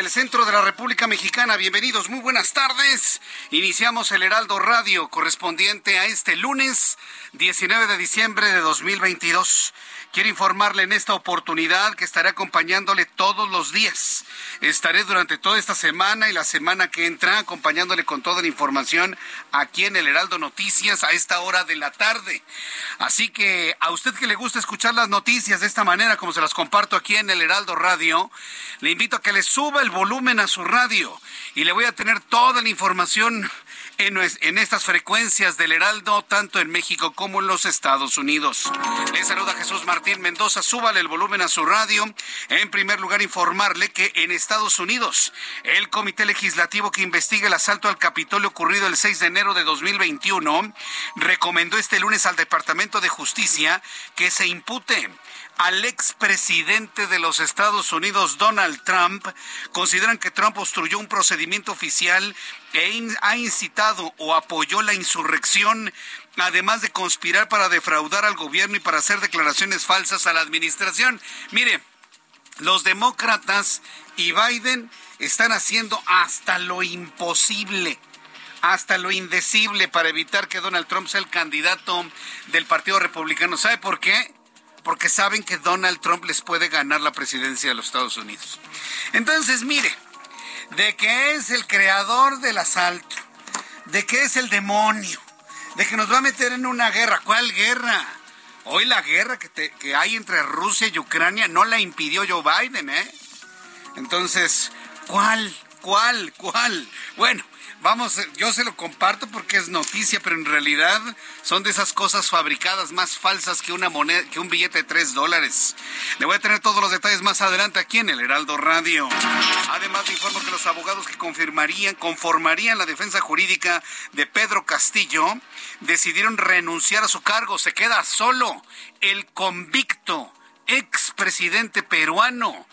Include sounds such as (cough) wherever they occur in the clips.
Del centro de la República Mexicana. Bienvenidos, muy buenas tardes. Iniciamos el Heraldo Radio correspondiente a este lunes 19 de diciembre de 2022. Quiero informarle en esta oportunidad que estaré acompañándole todos los días. Estaré durante toda esta semana y la semana que entra acompañándole con toda la información aquí en el Heraldo Noticias a esta hora de la tarde. Así que a usted que le gusta escuchar las noticias de esta manera como se las comparto aquí en el Heraldo Radio, le invito a que le suba el volumen a su radio y le voy a tener toda la información en, estas frecuencias del Heraldo, tanto en México como en los Estados Unidos. Le saluda Jesús Martín Mendoza. Súbale el volumen a su radio. En primer lugar, informarle que en Estados Unidos, el Comité Legislativo que investiga el asalto al Capitolio ocurrido el 6 de enero de 2021 recomendó este lunes al Departamento de Justicia que se impute al expresidente de los Estados Unidos, Donald Trump, consideran que Trump obstruyó un procedimiento oficial e ha incitado o apoyó la insurrección, además de conspirar para defraudar al gobierno y para hacer declaraciones falsas a la administración. Mire, los demócratas y Biden están haciendo hasta lo imposible hasta lo indecible para evitar que Donald Trump sea el candidato del Partido Republicano. ¿Sabe por qué? Porque saben que Donald Trump les puede ganar la presidencia de los Estados Unidos. Entonces, mire, de que es el creador del asalto, de que es el demonio, de que nos va a meter en una guerra. ¿Cuál guerra? Hoy la guerra que, que hay entre Rusia y Ucrania no la impidió Joe Biden, ¿eh? Entonces, ¿cuál? ¿Cuál? ¿Cuál? Bueno, vamos, yo se lo comparto porque es noticia, pero en realidad son de esas cosas fabricadas más falsas que una moneda, que un billete de tres dólares. Le voy a tener todos los detalles más adelante aquí en el Heraldo Radio. Además, le informo que los abogados que confirmarían, conformarían la defensa jurídica de Pedro Castillo decidieron renunciar a su cargo. Se queda solo el convicto expresidente peruano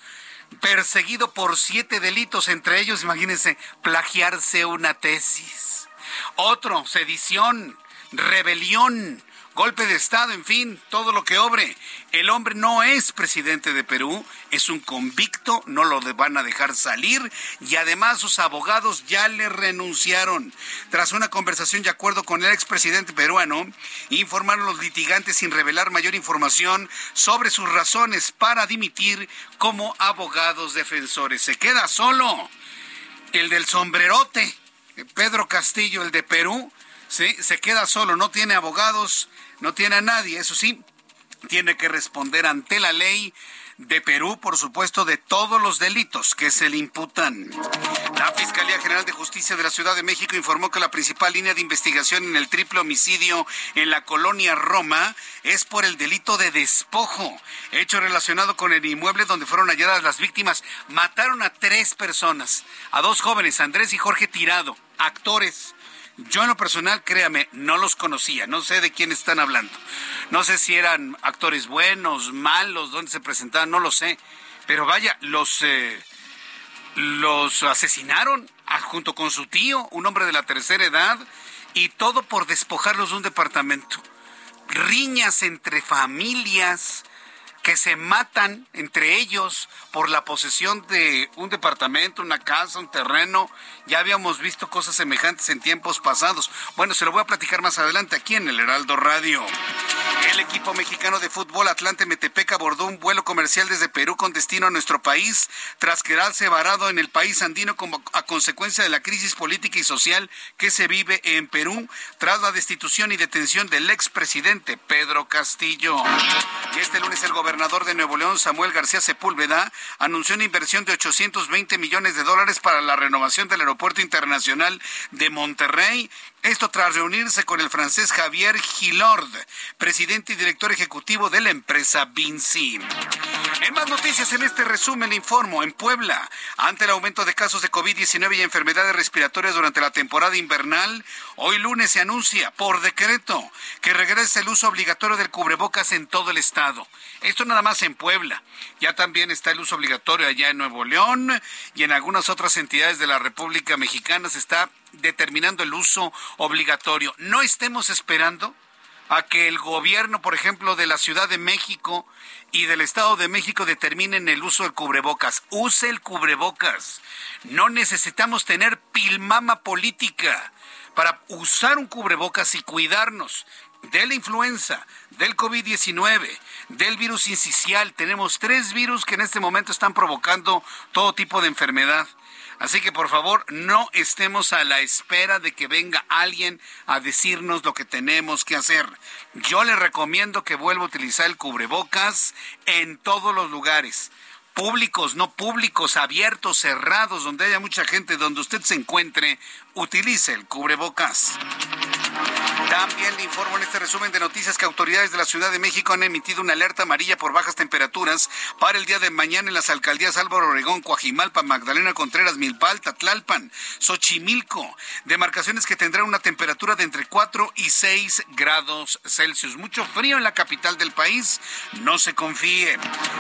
perseguido por siete delitos, entre ellos, imagínense, plagiarse una tesis. Otro, sedición, rebelión, golpe de Estado, en fin, todo lo que obre. El hombre no es presidente de Perú, es un convicto, no lo van a dejar salir y además sus abogados ya le renunciaron. Tras una conversación de acuerdo con el expresidente peruano, informaron los litigantes sin revelar mayor información sobre sus razones para dimitir como abogados defensores. Se queda solo el del sombrerote, Pedro Castillo, el de Perú, ¿sí? se queda solo, no tiene abogados, no tiene a nadie, eso sí, tiene que responder ante la ley de Perú, por supuesto, de todos los delitos que se le imputan. La Fiscalía General de Justicia de la Ciudad de México informó que la principal línea de investigación en el triple homicidio en la colonia Roma es por el delito de despojo, hecho relacionado con el inmueble donde fueron halladas las víctimas. Mataron a tres personas, a dos jóvenes, Andrés y Jorge Tirado, actores Yo en lo personal, créame, no los conocía, no sé de quién están hablando. No sé si eran actores buenos, malos, dónde se presentaban, no lo sé. Pero vaya, los, eh, los asesinaron junto con su tío, un hombre de la tercera edad, y todo por despojarlos de un departamento. Riñas entre familias, que se matan entre ellos por la posesión de un departamento, una casa, un terreno. Ya habíamos visto cosas semejantes en tiempos pasados. Bueno, se lo voy a platicar más adelante aquí en el Heraldo Radio. El equipo mexicano de fútbol Atlante Metepec abordó un vuelo comercial desde Perú con destino a nuestro país tras quedarse varado en el país andino a consecuencia de la crisis política y social que se vive en Perú tras la destitución y detención del expresidente Pedro Castillo. Y este lunes el gobernador gobernador de Nuevo León, Samuel García Sepúlveda, anunció una inversión de 820 millones de dólares para la renovación del Aeropuerto Internacional de Monterrey esto tras reunirse con el francés Javier Gilord, presidente y director ejecutivo de la empresa Vinci. En más noticias en este resumen informo, en Puebla, ante el aumento de casos de COVID-19 y enfermedades respiratorias durante la temporada invernal, hoy lunes se anuncia por decreto que regrese el uso obligatorio del cubrebocas en todo el estado. Esto nada más en Puebla. Ya también está el uso obligatorio allá en Nuevo León y en algunas otras entidades de la República Mexicana se está determinando el uso obligatorio. No estemos esperando a que el gobierno, por ejemplo, de la Ciudad de México y del Estado de México determinen el uso del cubrebocas. Use el cubrebocas. No necesitamos tener pilmama política para usar un cubrebocas y cuidarnos de la influenza, del COVID-19, del virus incisional. Tenemos tres virus que en este momento están provocando todo tipo de enfermedad. Así que por favor no estemos a la espera de que venga alguien a decirnos lo que tenemos que hacer. Yo le recomiendo que vuelva a utilizar el cubrebocas en todos los lugares públicos, no públicos, abiertos, cerrados, donde haya mucha gente, donde usted se encuentre, utilice el cubrebocas. También le informo en este resumen de noticias que autoridades de la Ciudad de México han emitido una alerta amarilla por bajas temperaturas para el día de mañana en las alcaldías Álvaro Obregón, Coajimalpa, Magdalena Contreras, Milpalta, Tlalpan, Xochimilco, demarcaciones que tendrán una temperatura de entre 4 y 6 grados Celsius. Mucho frío en la capital del país, no se confíe.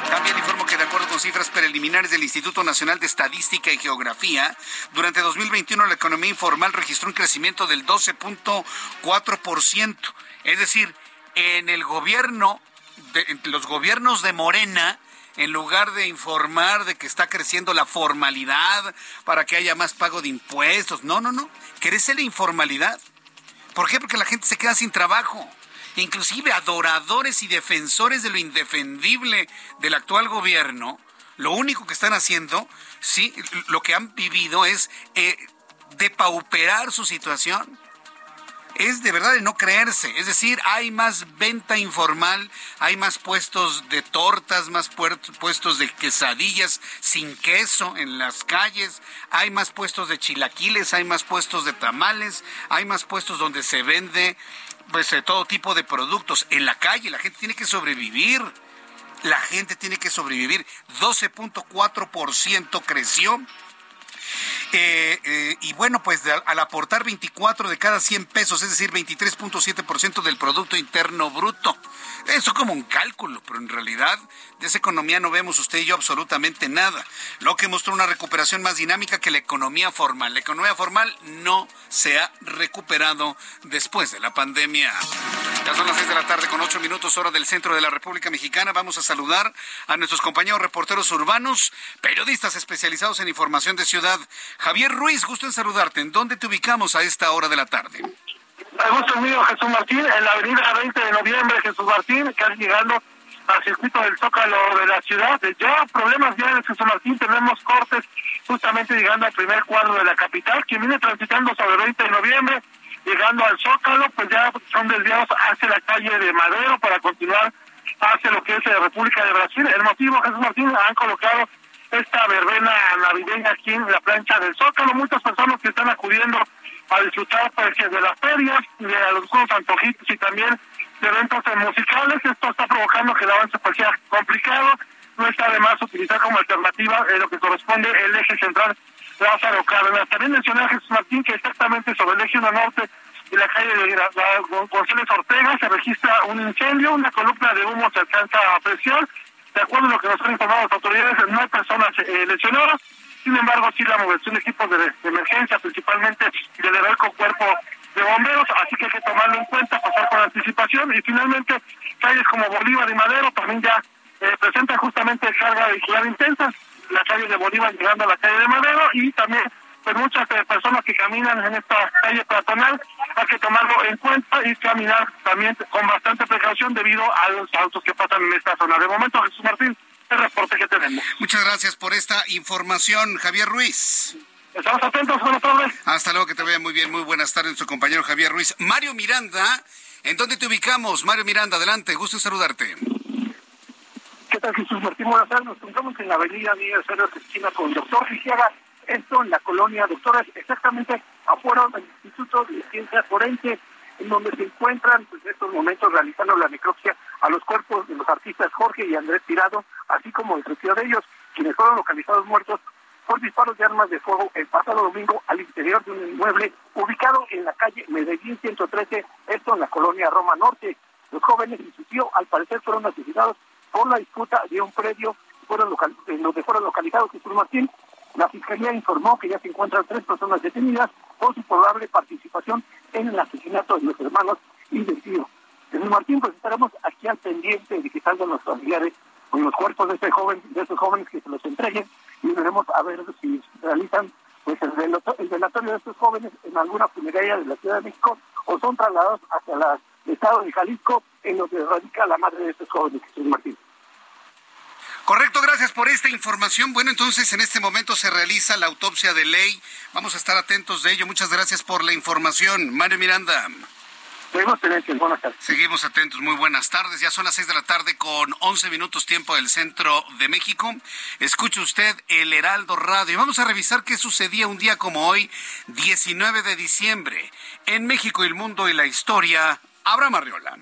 También informo que de acuerdo con cifras preliminares del Instituto Nacional de Estadística y Geografía, durante 2021 la economía informal registró un crecimiento del 12.4 es decir, en el gobierno, de, los gobiernos de Morena, en lugar de informar de que está creciendo la formalidad para que haya más pago de impuestos, no, no, no, crece la informalidad. ¿Por qué? Porque la gente se queda sin trabajo. Inclusive adoradores y defensores de lo indefendible del actual gobierno, lo único que están haciendo, sí, lo que han vivido es eh, depauperar su situación es de verdad de no creerse. Es decir, hay más venta informal, hay más puestos de tortas, más puestos de quesadillas sin queso en las calles, hay más puestos de chilaquiles, hay más puestos de tamales, hay más puestos donde se vende pues todo tipo de productos en la calle. La gente tiene que sobrevivir. La gente tiene que sobrevivir. 12.4% creció eh, eh, y bueno, pues al aportar 24 de cada 100 pesos, es decir, 23.7% del Producto Interno Bruto. Eso como un cálculo, pero en realidad de esa economía no vemos usted y yo absolutamente nada. Lo que mostró una recuperación más dinámica que la economía formal. La economía formal no se ha recuperado después de la pandemia. Ya son las 6 de la tarde con 8 minutos hora del centro de la República Mexicana. Vamos a saludar a nuestros compañeros reporteros urbanos, periodistas especializados en información de ciudad. Javier Ruiz, gusto en saludarte. ¿En dónde te ubicamos a esta hora de la tarde? El gusto mío, Jesús Martín, en la avenida 20 de noviembre, Jesús Martín, casi llegando al circuito del Zócalo de la ciudad. Ya problemas en Jesús Martín, tenemos cortes justamente llegando al primer cuadro de la capital, quien viene transitando sobre el 20 de noviembre, llegando al Zócalo, pues ya son desviados hacia la calle de Madero para continuar hacia lo que es la República de Brasil. El motivo, Jesús Martín, han colocado esta verbena navideña aquí en la plancha del Zócalo. Muchas personas que están acudiendo a disfrutar pues, de las ferias, de los juegos antojitos y también de eventos musicales. Esto está provocando que el avance pues, sea complicado. No está de más utilizar como alternativa en lo que corresponde el eje central Lázaro Cárdenas. También mencioné a Jesús Martín que exactamente sobre el eje 1 norte y la calle de González Ortega se registra un incendio, una columna de humo se alcanza a presión. De acuerdo a lo que nos han informado las autoridades, no hay personas eh, lesionadas. Sin embargo, sí la movilización de equipos de, emergencia, principalmente del heroico cuerpo de bomberos, así que hay que tomarlo en cuenta, pasar con anticipación. Y finalmente, calles como Bolívar y Madero también ya eh, presentan justamente carga vehicular intensa. La calle de Bolívar llegando a la calle de Madero y también pues muchas eh, personas que caminan en esta calle peatonal hay que tomarlo en cuenta y caminar también con bastante precaución debido a los autos que pasan en esta zona. De momento, Jesús Martín, el reporte que tenemos. Muchas gracias por esta información, Javier Ruiz. Estamos atentos, buenas tardes. Hasta luego, que te vaya muy bien. Muy buenas tardes, nuestro compañero Javier Ruiz. Mario Miranda, ¿en dónde te ubicamos? Mario Miranda, adelante, gusto saludarte. ¿Qué tal, Jesús Martín? Buenas tardes. Nos encontramos en la avenida Miguel Cerro esquina con el doctor Fijera esto en la colonia Doctores, exactamente afuera del Instituto de Ciencia Forense, en donde se encuentran pues, en estos momentos realizando la necropsia a los cuerpos de los artistas Jorge y Andrés Tirado, así como el retiro de ellos, quienes fueron localizados muertos por disparos de armas de fuego el pasado domingo al interior de un inmueble ubicado en la calle Medellín 113, esto en la colonia Roma Norte. Los jóvenes y su tío, al parecer, fueron asesinados por la disputa de un predio fueron en donde fueron localizados Jesús Martín la Fiscalía informó que ya se encuentran tres personas detenidas por su probable participación en el asesinato de los hermanos y del tío. Desde Martín, pues estaremos aquí al pendiente de que salgan los familiares con los cuerpos de este joven, de esos jóvenes que se los entreguen y veremos a ver si realizan pues el, velatorio de estos jóvenes en alguna funeraria de la Ciudad de México o son trasladados hacia el estado de Jalisco en donde radica la madre de estos jóvenes, Jesús Martín. Correcto, gracias por esta información. Bueno, entonces en este momento se realiza la autopsia de ley. Vamos a estar atentos de ello. Muchas gracias por la información. Mario Miranda. Seguimos atentos, buenas tardes. Seguimos atentos, muy buenas tardes. Ya son las seis de la tarde con once minutos tiempo del centro de México. Escuche usted el Heraldo Radio. Vamos a revisar qué sucedía un día como hoy, 19 de diciembre, en México y el mundo y la historia. Abraham Arriola.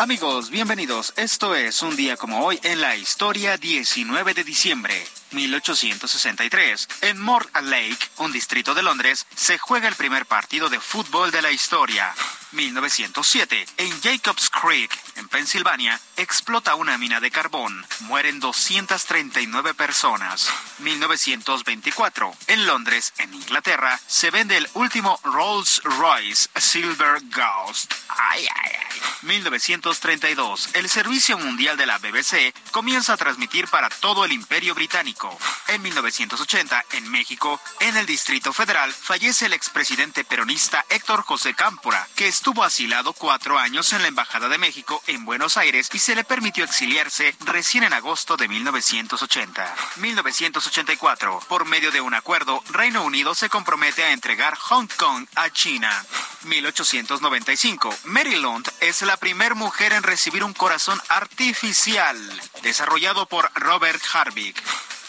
Amigos, bienvenidos. Esto es un día como hoy en la historia 19 de diciembre. 1863, en Lake, un distrito de Londres, se juega el primer partido de fútbol de la historia. 1907, en Jacobs Creek, en Pensilvania, explota una mina de carbón. Mueren 239 personas. 1924, en Londres, en Inglaterra, se vende el último Rolls Royce Silver Ghost. Ay, ay, ay. 1932, el Servicio Mundial de la BBC comienza a transmitir para todo el Imperio Británico. En 1980, en México, en el Distrito Federal, fallece el expresidente peronista Héctor José Cámpora, que estuvo asilado cuatro años en la Embajada de México en Buenos Aires y se le permitió exiliarse recién en agosto de 1980. 1984, por medio de un acuerdo, Reino Unido se compromete a entregar Hong Kong a China. 1895, Mary Lund es la primera mujer en recibir un corazón artificial, desarrollado por Robert Harvick.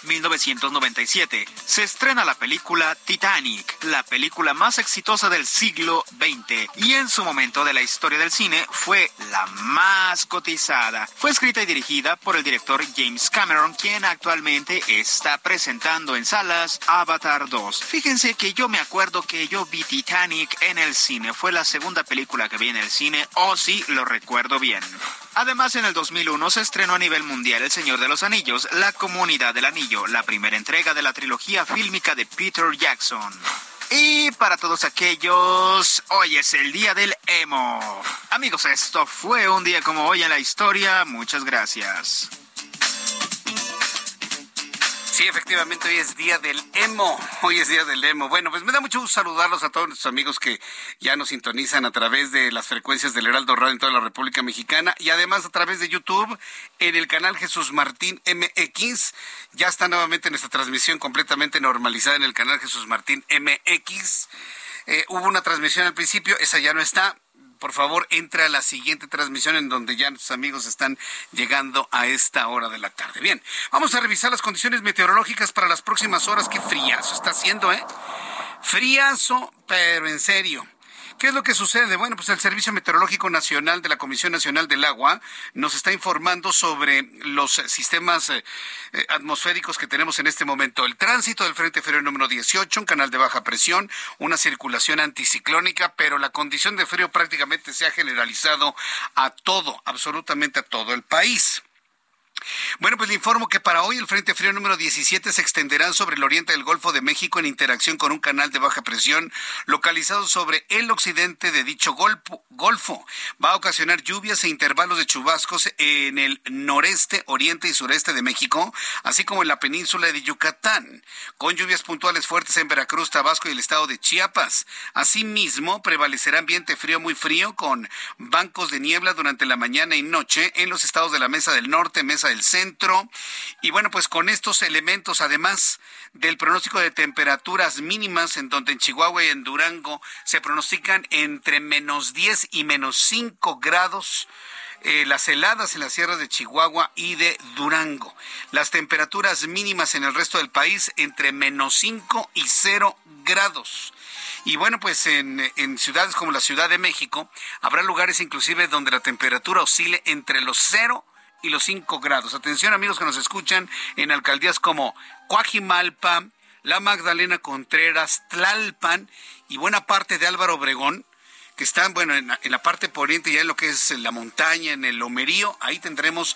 1997 se estrena la película Titanic, la película más exitosa del siglo XX y en su momento de la historia del cine fue la más cotizada. Fue escrita y dirigida por el director James Cameron, quien actualmente está presentando en salas Avatar 2. Fíjense que yo me acuerdo que yo vi Titanic en el cine, fue la segunda película que vi en el cine, o si sí, lo recuerdo bien. Además, en el 2001 se estrenó a nivel mundial El Señor de los Anillos, La Comunidad del Anillo, la primera entrega de la trilogía fílmica de Peter Jackson. Y para todos aquellos, hoy es el día del emo. Amigos, esto fue un día como hoy en la historia. Muchas gracias. Sí, efectivamente, hoy es día del emo. Hoy es día del emo. Bueno, pues me da mucho gusto saludarlos a todos nuestros amigos que ya nos sintonizan a través de las frecuencias del Heraldo Radio en toda la República Mexicana y además a través de YouTube en el canal Jesús Martín MX. Ya está nuevamente nuestra transmisión completamente normalizada en el canal Jesús Martín MX. Eh, hubo una transmisión al principio, esa ya no está por favor, entre a la siguiente transmisión en donde ya nuestros amigos están llegando a esta hora de la tarde. Bien, vamos a revisar las condiciones meteorológicas para las próximas horas. Qué friazo está haciendo, ¿eh? Friazo, pero en serio. ¿Qué es lo que sucede? Bueno, pues el Servicio Meteorológico Nacional de la Comisión Nacional del Agua nos está informando sobre los sistemas eh, eh, atmosféricos que tenemos en este momento. El tránsito del Frente Frío número 18, un canal de baja presión, una circulación anticiclónica, pero la condición de frío prácticamente se ha generalizado a todo, absolutamente a todo el país. Bueno, pues le informo que para hoy el Frente Frío número 17 se extenderá sobre el oriente del Golfo de México en interacción con un canal de baja presión localizado sobre el occidente de dicho golfo. Va a ocasionar lluvias e intervalos de chubascos en el noreste, oriente y sureste de México, así como en la península de Yucatán, con lluvias puntuales fuertes en Veracruz, Tabasco y el estado de Chiapas. Asimismo, prevalecerá ambiente frío muy frío con bancos de niebla durante la mañana y noche en los estados de la Mesa del Norte, Mesa del Centro. Y bueno, pues con estos elementos, además del pronóstico de temperaturas mínimas, en donde en Chihuahua y en Durango se pronostican entre menos 10 y menos 5 grados. Eh, las heladas en las sierras de Chihuahua y de Durango. Las temperaturas mínimas en el resto del país entre menos 5 y 0 grados. Y bueno, pues en, ciudades como la Ciudad de México habrá lugares inclusive donde la temperatura oscile entre los 0 y los 5 grados. Atención amigos que nos escuchan en alcaldías como Coajimalpa, La Magdalena Contreras, Tlalpan y buena parte de Álvaro Obregón que están, bueno, en la, parte poniente, ya en lo que es la montaña, en el lomerío, ahí tendremos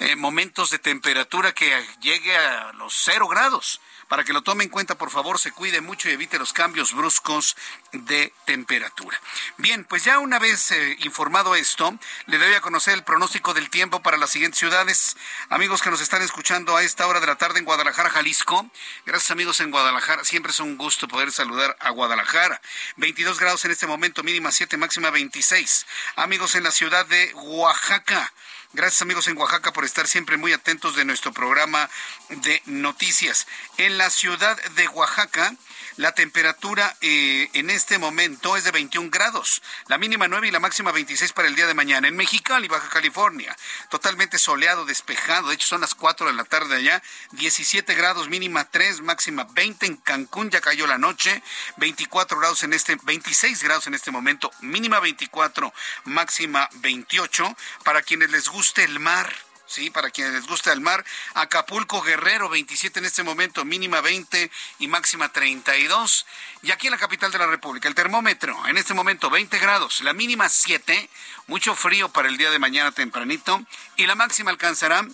eh, momentos de temperatura que llegue a los cero grados para que lo tome en cuenta, por favor, se cuide mucho y evite los cambios bruscos de temperatura. Bien, pues ya una vez eh, informado esto, le doy a conocer el pronóstico del tiempo para las siguientes ciudades. Amigos que nos están escuchando a esta hora de la tarde en Guadalajara, Jalisco. Gracias amigos en Guadalajara. Siempre es un gusto poder saludar a Guadalajara. 22 grados en este momento, mínima 7, máxima 26. Amigos en la ciudad de Oaxaca. Gracias amigos en Oaxaca por estar siempre muy atentos de nuestro programa de noticias. En la ciudad de Oaxaca, la temperatura eh, en este momento es de 21 grados, la mínima 9 y la máxima 26 para el día de mañana. En Mexicali, Baja California, totalmente soleado, despejado. De hecho, son las 4 de la tarde allá. 17 grados, mínima 3, máxima 20. En Cancún ya cayó la noche. 24 grados en este, 26 grados en este momento, mínima 24, máxima 28. Para quienes les guste el mar sí, para quienes les gusta el mar. Acapulco Guerrero, 27 en este momento, mínima 20 y máxima 32. Y aquí en la capital de la República, el termómetro, en este momento 20 grados, la mínima 7, mucho frío para el día de mañana tempranito, y la máxima alcanzará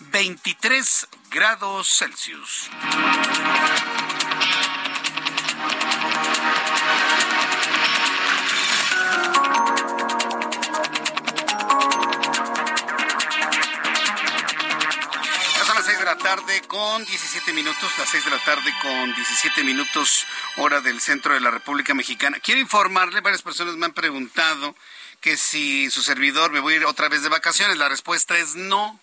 23 grados Celsius. Tarde con 17 minutos, las 6 de la tarde con 17 minutos hora del centro de la República Mexicana. Quiero informarle, varias personas me han preguntado que si su servidor me voy a ir otra vez de vacaciones. La respuesta es no.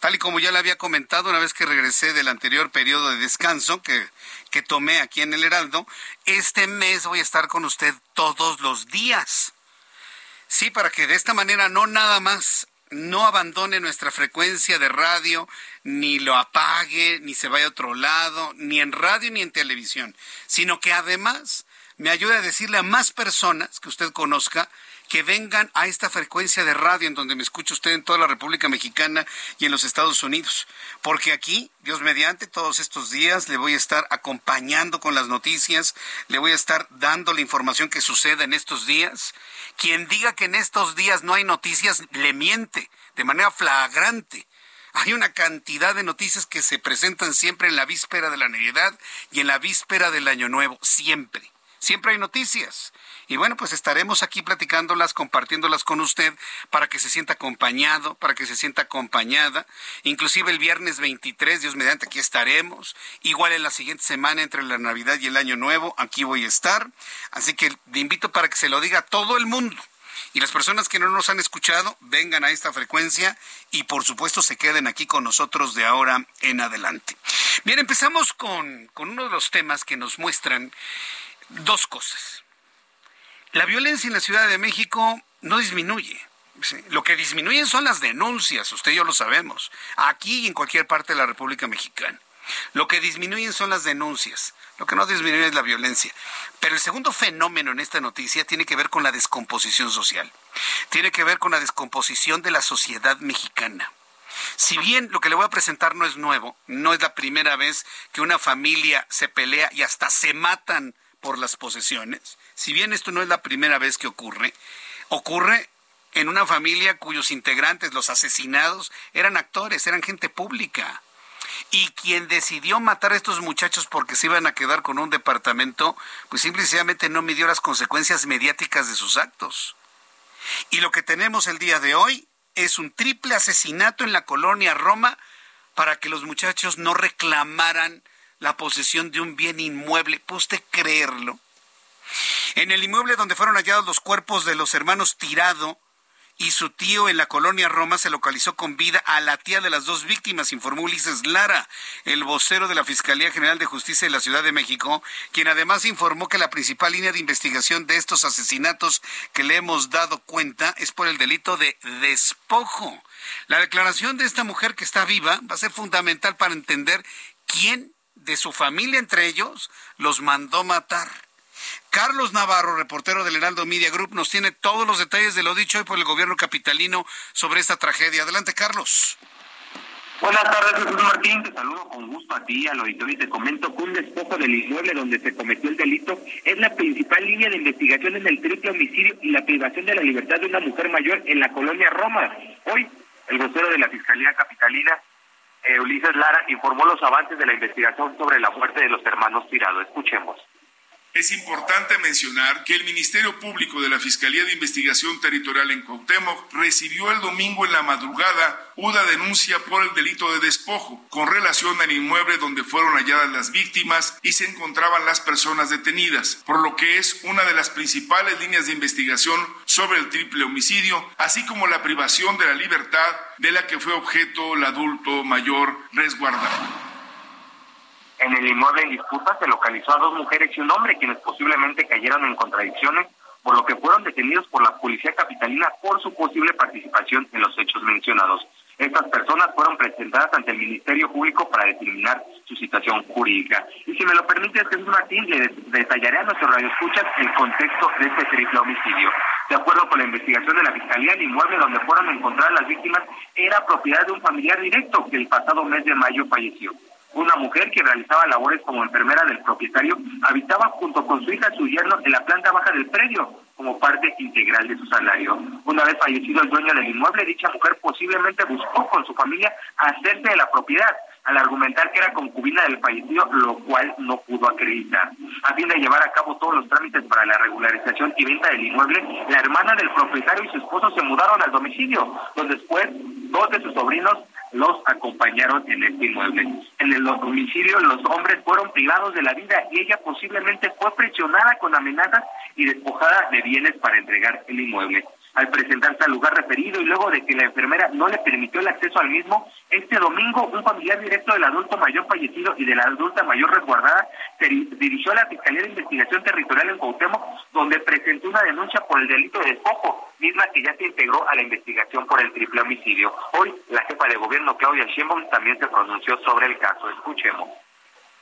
Tal y como ya le había comentado una vez que regresé del anterior periodo de descanso que, que tomé aquí en el Heraldo, este mes voy a estar con usted todos los días. Sí, para que de esta manera no nada más no abandone nuestra frecuencia de radio, ni lo apague, ni se vaya a otro lado, ni en radio ni en televisión, sino que además me ayude a decirle a más personas que usted conozca que vengan a esta frecuencia de radio en donde me escucha usted en toda la República Mexicana y en los Estados Unidos. Porque aquí, Dios mediante, todos estos días le voy a estar acompañando con las noticias, le voy a estar dando la información que suceda en estos días quien diga que en estos días no hay noticias, le miente de manera flagrante. Hay una cantidad de noticias que se presentan siempre en la víspera de la Navidad y en la víspera del Año Nuevo, siempre. Siempre hay noticias. Y bueno, pues estaremos aquí platicándolas, compartiéndolas con usted para que se sienta acompañado, para que se sienta acompañada. Inclusive el viernes 23, Dios mediante, aquí estaremos. Igual en la siguiente semana, entre la Navidad y el Año Nuevo, aquí voy a estar. Así que le invito para que se lo diga a todo el mundo. Y las personas que no nos han escuchado, vengan a esta frecuencia y por supuesto se queden aquí con nosotros de ahora en adelante. Bien, empezamos con, con uno de los temas que nos muestran dos cosas. La violencia en la Ciudad de México no disminuye. Lo que disminuyen son las denuncias, usted y yo lo sabemos, aquí y en cualquier parte de la República Mexicana. Lo que disminuyen son las denuncias, lo que no disminuye es la violencia. Pero el segundo fenómeno en esta noticia tiene que ver con la descomposición social, tiene que ver con la descomposición de la sociedad mexicana. Si bien lo que le voy a presentar no es nuevo, no es la primera vez que una familia se pelea y hasta se matan por las posesiones, si bien esto no es la primera vez que ocurre, ocurre en una familia cuyos integrantes, los asesinados, eran actores, eran gente pública. Y quien decidió matar a estos muchachos porque se iban a quedar con un departamento, pues simplemente no midió las consecuencias mediáticas de sus actos. Y lo que tenemos el día de hoy es un triple asesinato en la colonia Roma para que los muchachos no reclamaran la posesión de un bien inmueble. ¿Puede usted creerlo? En el inmueble donde fueron hallados los cuerpos de los hermanos Tirado, y su tío en la colonia Roma se localizó con vida a la tía de las dos víctimas, informó Ulises Lara, el vocero de la Fiscalía General de Justicia de la Ciudad de México, quien además informó que la principal línea de investigación de estos asesinatos que le hemos dado cuenta es por el delito de despojo. La declaración de esta mujer que está viva va a ser fundamental para entender quién de su familia entre ellos los mandó matar. Carlos Navarro, reportero del Heraldo Media Group, nos tiene todos los detalles de lo dicho hoy por el gobierno capitalino sobre esta tragedia. Adelante, Carlos. Buenas tardes, Jesús Martín. Te saludo con gusto a ti, al auditorio, y te comento que un despojo del inmueble donde se cometió el delito es la principal línea de investigación en el triple homicidio y la privación de la libertad de una mujer mayor en la colonia Roma. Hoy, el vocero de la Fiscalía Capitalina, Ulises Lara, informó los avances de la investigación sobre la muerte de los hermanos Tirado. Escuchemos. Es importante mencionar que el Ministerio Público de la Fiscalía de Investigación Territorial en Cuauhtémoc recibió el domingo en la madrugada una denuncia por el delito de despojo con relación al inmueble donde fueron halladas las víctimas y se encontraban las personas detenidas, por lo que es una de las principales líneas de investigación sobre el triple homicidio, así como la privación de la libertad de la que fue objeto el adulto mayor resguardado. En el inmueble en disputa se localizó a dos mujeres y un hombre quienes posiblemente cayeron en contradicciones, por lo que fueron detenidos por la policía capitalina por su posible participación en los hechos mencionados. Estas personas fueron presentadas ante el Ministerio Público para determinar su situación jurídica. Y si me lo permite, Jesús Martín, le detallaré a nuestros radioescuchas el contexto de este triple homicidio. De acuerdo con la investigación de la Fiscalía, el inmueble donde fueron encontradas las víctimas era propiedad de un familiar directo que el pasado mes de mayo falleció. Una mujer que realizaba labores como enfermera del propietario habitaba junto con su hija y su yerno en la planta baja del predio como parte integral de su salario. Una vez fallecido el dueño del inmueble, dicha mujer posiblemente buscó con su familia hacerse de la propiedad, al argumentar que era concubina del fallecido, lo cual no pudo acreditar. A fin de llevar a cabo todos los trámites para la regularización y venta del inmueble, la hermana del propietario y su esposo se mudaron al domicilio, donde después dos de sus sobrinos los acompañaron en este inmueble. En el domicilio los hombres fueron privados de la vida y ella posiblemente fue presionada con amenazas y despojada de bienes para entregar el inmueble al presentarse al lugar referido y luego de que la enfermera no le permitió el acceso al mismo, este domingo un familiar directo del adulto mayor fallecido y de la adulta mayor resguardada se dirigió a la Fiscalía de Investigación Territorial en Cuauhtémoc, donde presentó una denuncia por el delito de despojo, misma que ya se integró a la investigación por el triple homicidio. Hoy la jefa de gobierno Claudia Sheinbaum también se pronunció sobre el caso. Escuchemos.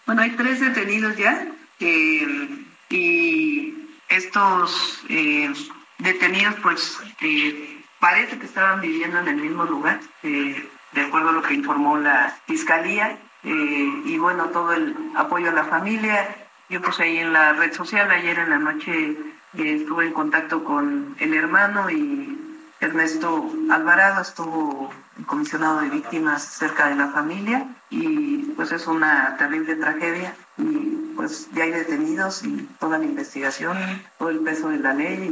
Bueno, hay tres detenidos ya eh, y estos eh, detenidos pues eh, parece que estaban viviendo en el mismo lugar, eh, de acuerdo a lo que informó la fiscalía, eh, y bueno, todo el apoyo a la familia. Yo pues ahí en la red social ayer en la noche estuve en contacto con el hermano y Ernesto Alvarado estuvo comisionado de víctimas cerca de la familia y pues es una terrible tragedia y pues ya hay detenidos y toda la investigación, todo el peso de la ley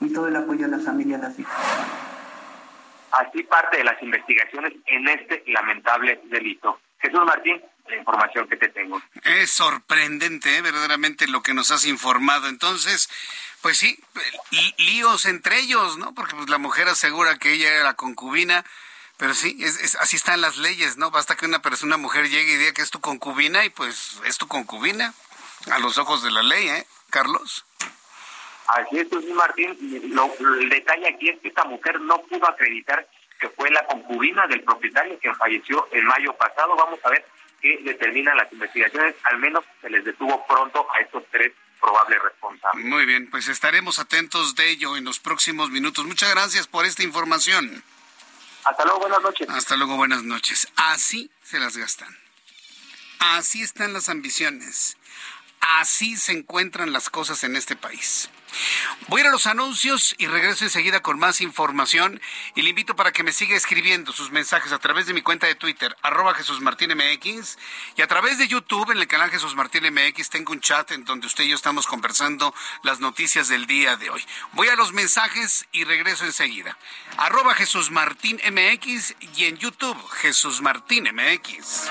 y, todo el apoyo a la familia de las víctimas. Así parte de las investigaciones en este lamentable delito. Jesús Martín, la información que te tengo. Es sorprendente, ¿eh? verdaderamente, lo que nos has informado. Entonces, pues sí, líos entre ellos, ¿no? Porque pues, la mujer asegura que ella era la concubina pero sí, es, así están las leyes, ¿no? Basta que una persona, una mujer llegue y diga que es tu concubina y pues es tu concubina a los ojos de la ley, ¿eh, Carlos? Así es, Martín. el detalle aquí es que esta mujer no pudo acreditar que fue la concubina del propietario que falleció en mayo pasado. Vamos a ver que determinan las investigaciones, al menos se les detuvo pronto a estos tres probables responsables. Muy bien, pues estaremos atentos de ello en los próximos minutos. Muchas gracias por esta información. Hasta luego, buenas noches. Hasta luego, buenas noches. Así se las gastan. Así están las ambiciones. Así se encuentran las cosas en este país. Voy a los anuncios y regreso enseguida con más información y le invito para que me siga escribiendo sus mensajes a través de mi cuenta de Twitter, arroba Jesús Martín MX, y a través de YouTube en el canal Jesús Martín MX tengo un chat en donde usted y yo estamos conversando las noticias del día de hoy. Voy a los mensajes y regreso enseguida. Arroba Jesús Martín MX y en YouTube Jesús Martín MX.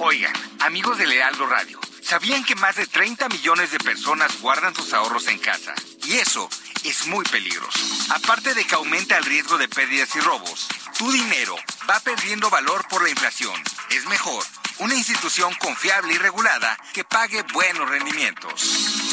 Oigan, amigos del Heraldo Radio, ¿sabían que más de 30 millones de personas guardan sus ahorros en casa? Y eso es muy peligroso. Aparte de que aumenta el riesgo de pérdidas y robos, tu dinero va perdiendo valor por la inflación. Es mejor una institución confiable y regulada que pague buenos rendimientos.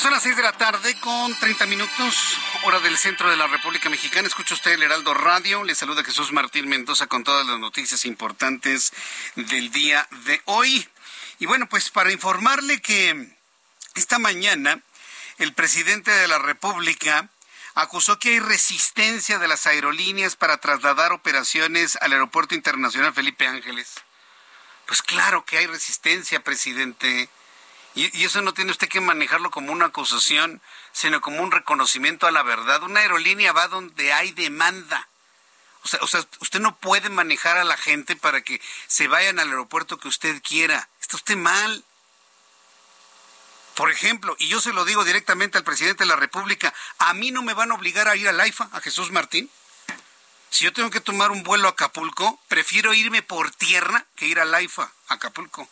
Son las 6 de la tarde con 30 minutos, hora del centro de la República Mexicana. Escucha usted el Heraldo Radio. Le saluda Jesús Martín Mendoza con todas las noticias importantes del día de hoy. Y bueno, pues para informarle que esta mañana el presidente de la República acusó que hay resistencia de las aerolíneas para trasladar operaciones al Aeropuerto Internacional Felipe Ángeles. Pues claro que hay resistencia, presidente. Y, eso no tiene usted que manejarlo como una acusación, sino como un reconocimiento a la verdad. Una aerolínea va donde hay demanda. O sea, o sea, usted no puede manejar a la gente para que se vayan al aeropuerto que usted quiera. Está usted mal. Por ejemplo, y yo se lo digo directamente al presidente de la República, a mí no me van a obligar a ir al AIFA, a Jesús Martín. Si yo tengo que tomar un vuelo a Acapulco, prefiero irme por tierra que ir al AIFA, a Acapulco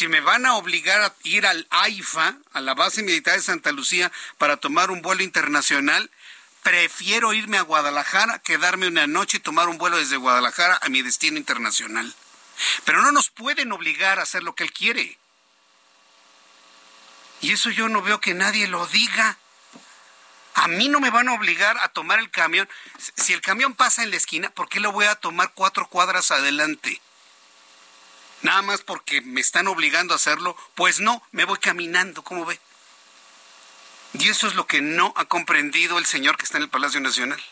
si me van a obligar a ir al AIFA, a la base militar de Santa Lucía, para tomar un vuelo internacional, prefiero irme a Guadalajara, quedarme una noche y tomar un vuelo desde Guadalajara a mi destino internacional. Pero no nos pueden obligar a hacer lo que él quiere. Y eso yo no veo que nadie lo diga. A mí no me van a obligar a tomar el camión. Si el camión pasa en la esquina, ¿por qué lo voy a tomar cuatro cuadras adelante? Nada más porque me están obligando a hacerlo, pues no, me voy caminando, ¿cómo ve? Y eso es lo que no ha comprendido el señor que está en el Palacio Nacional,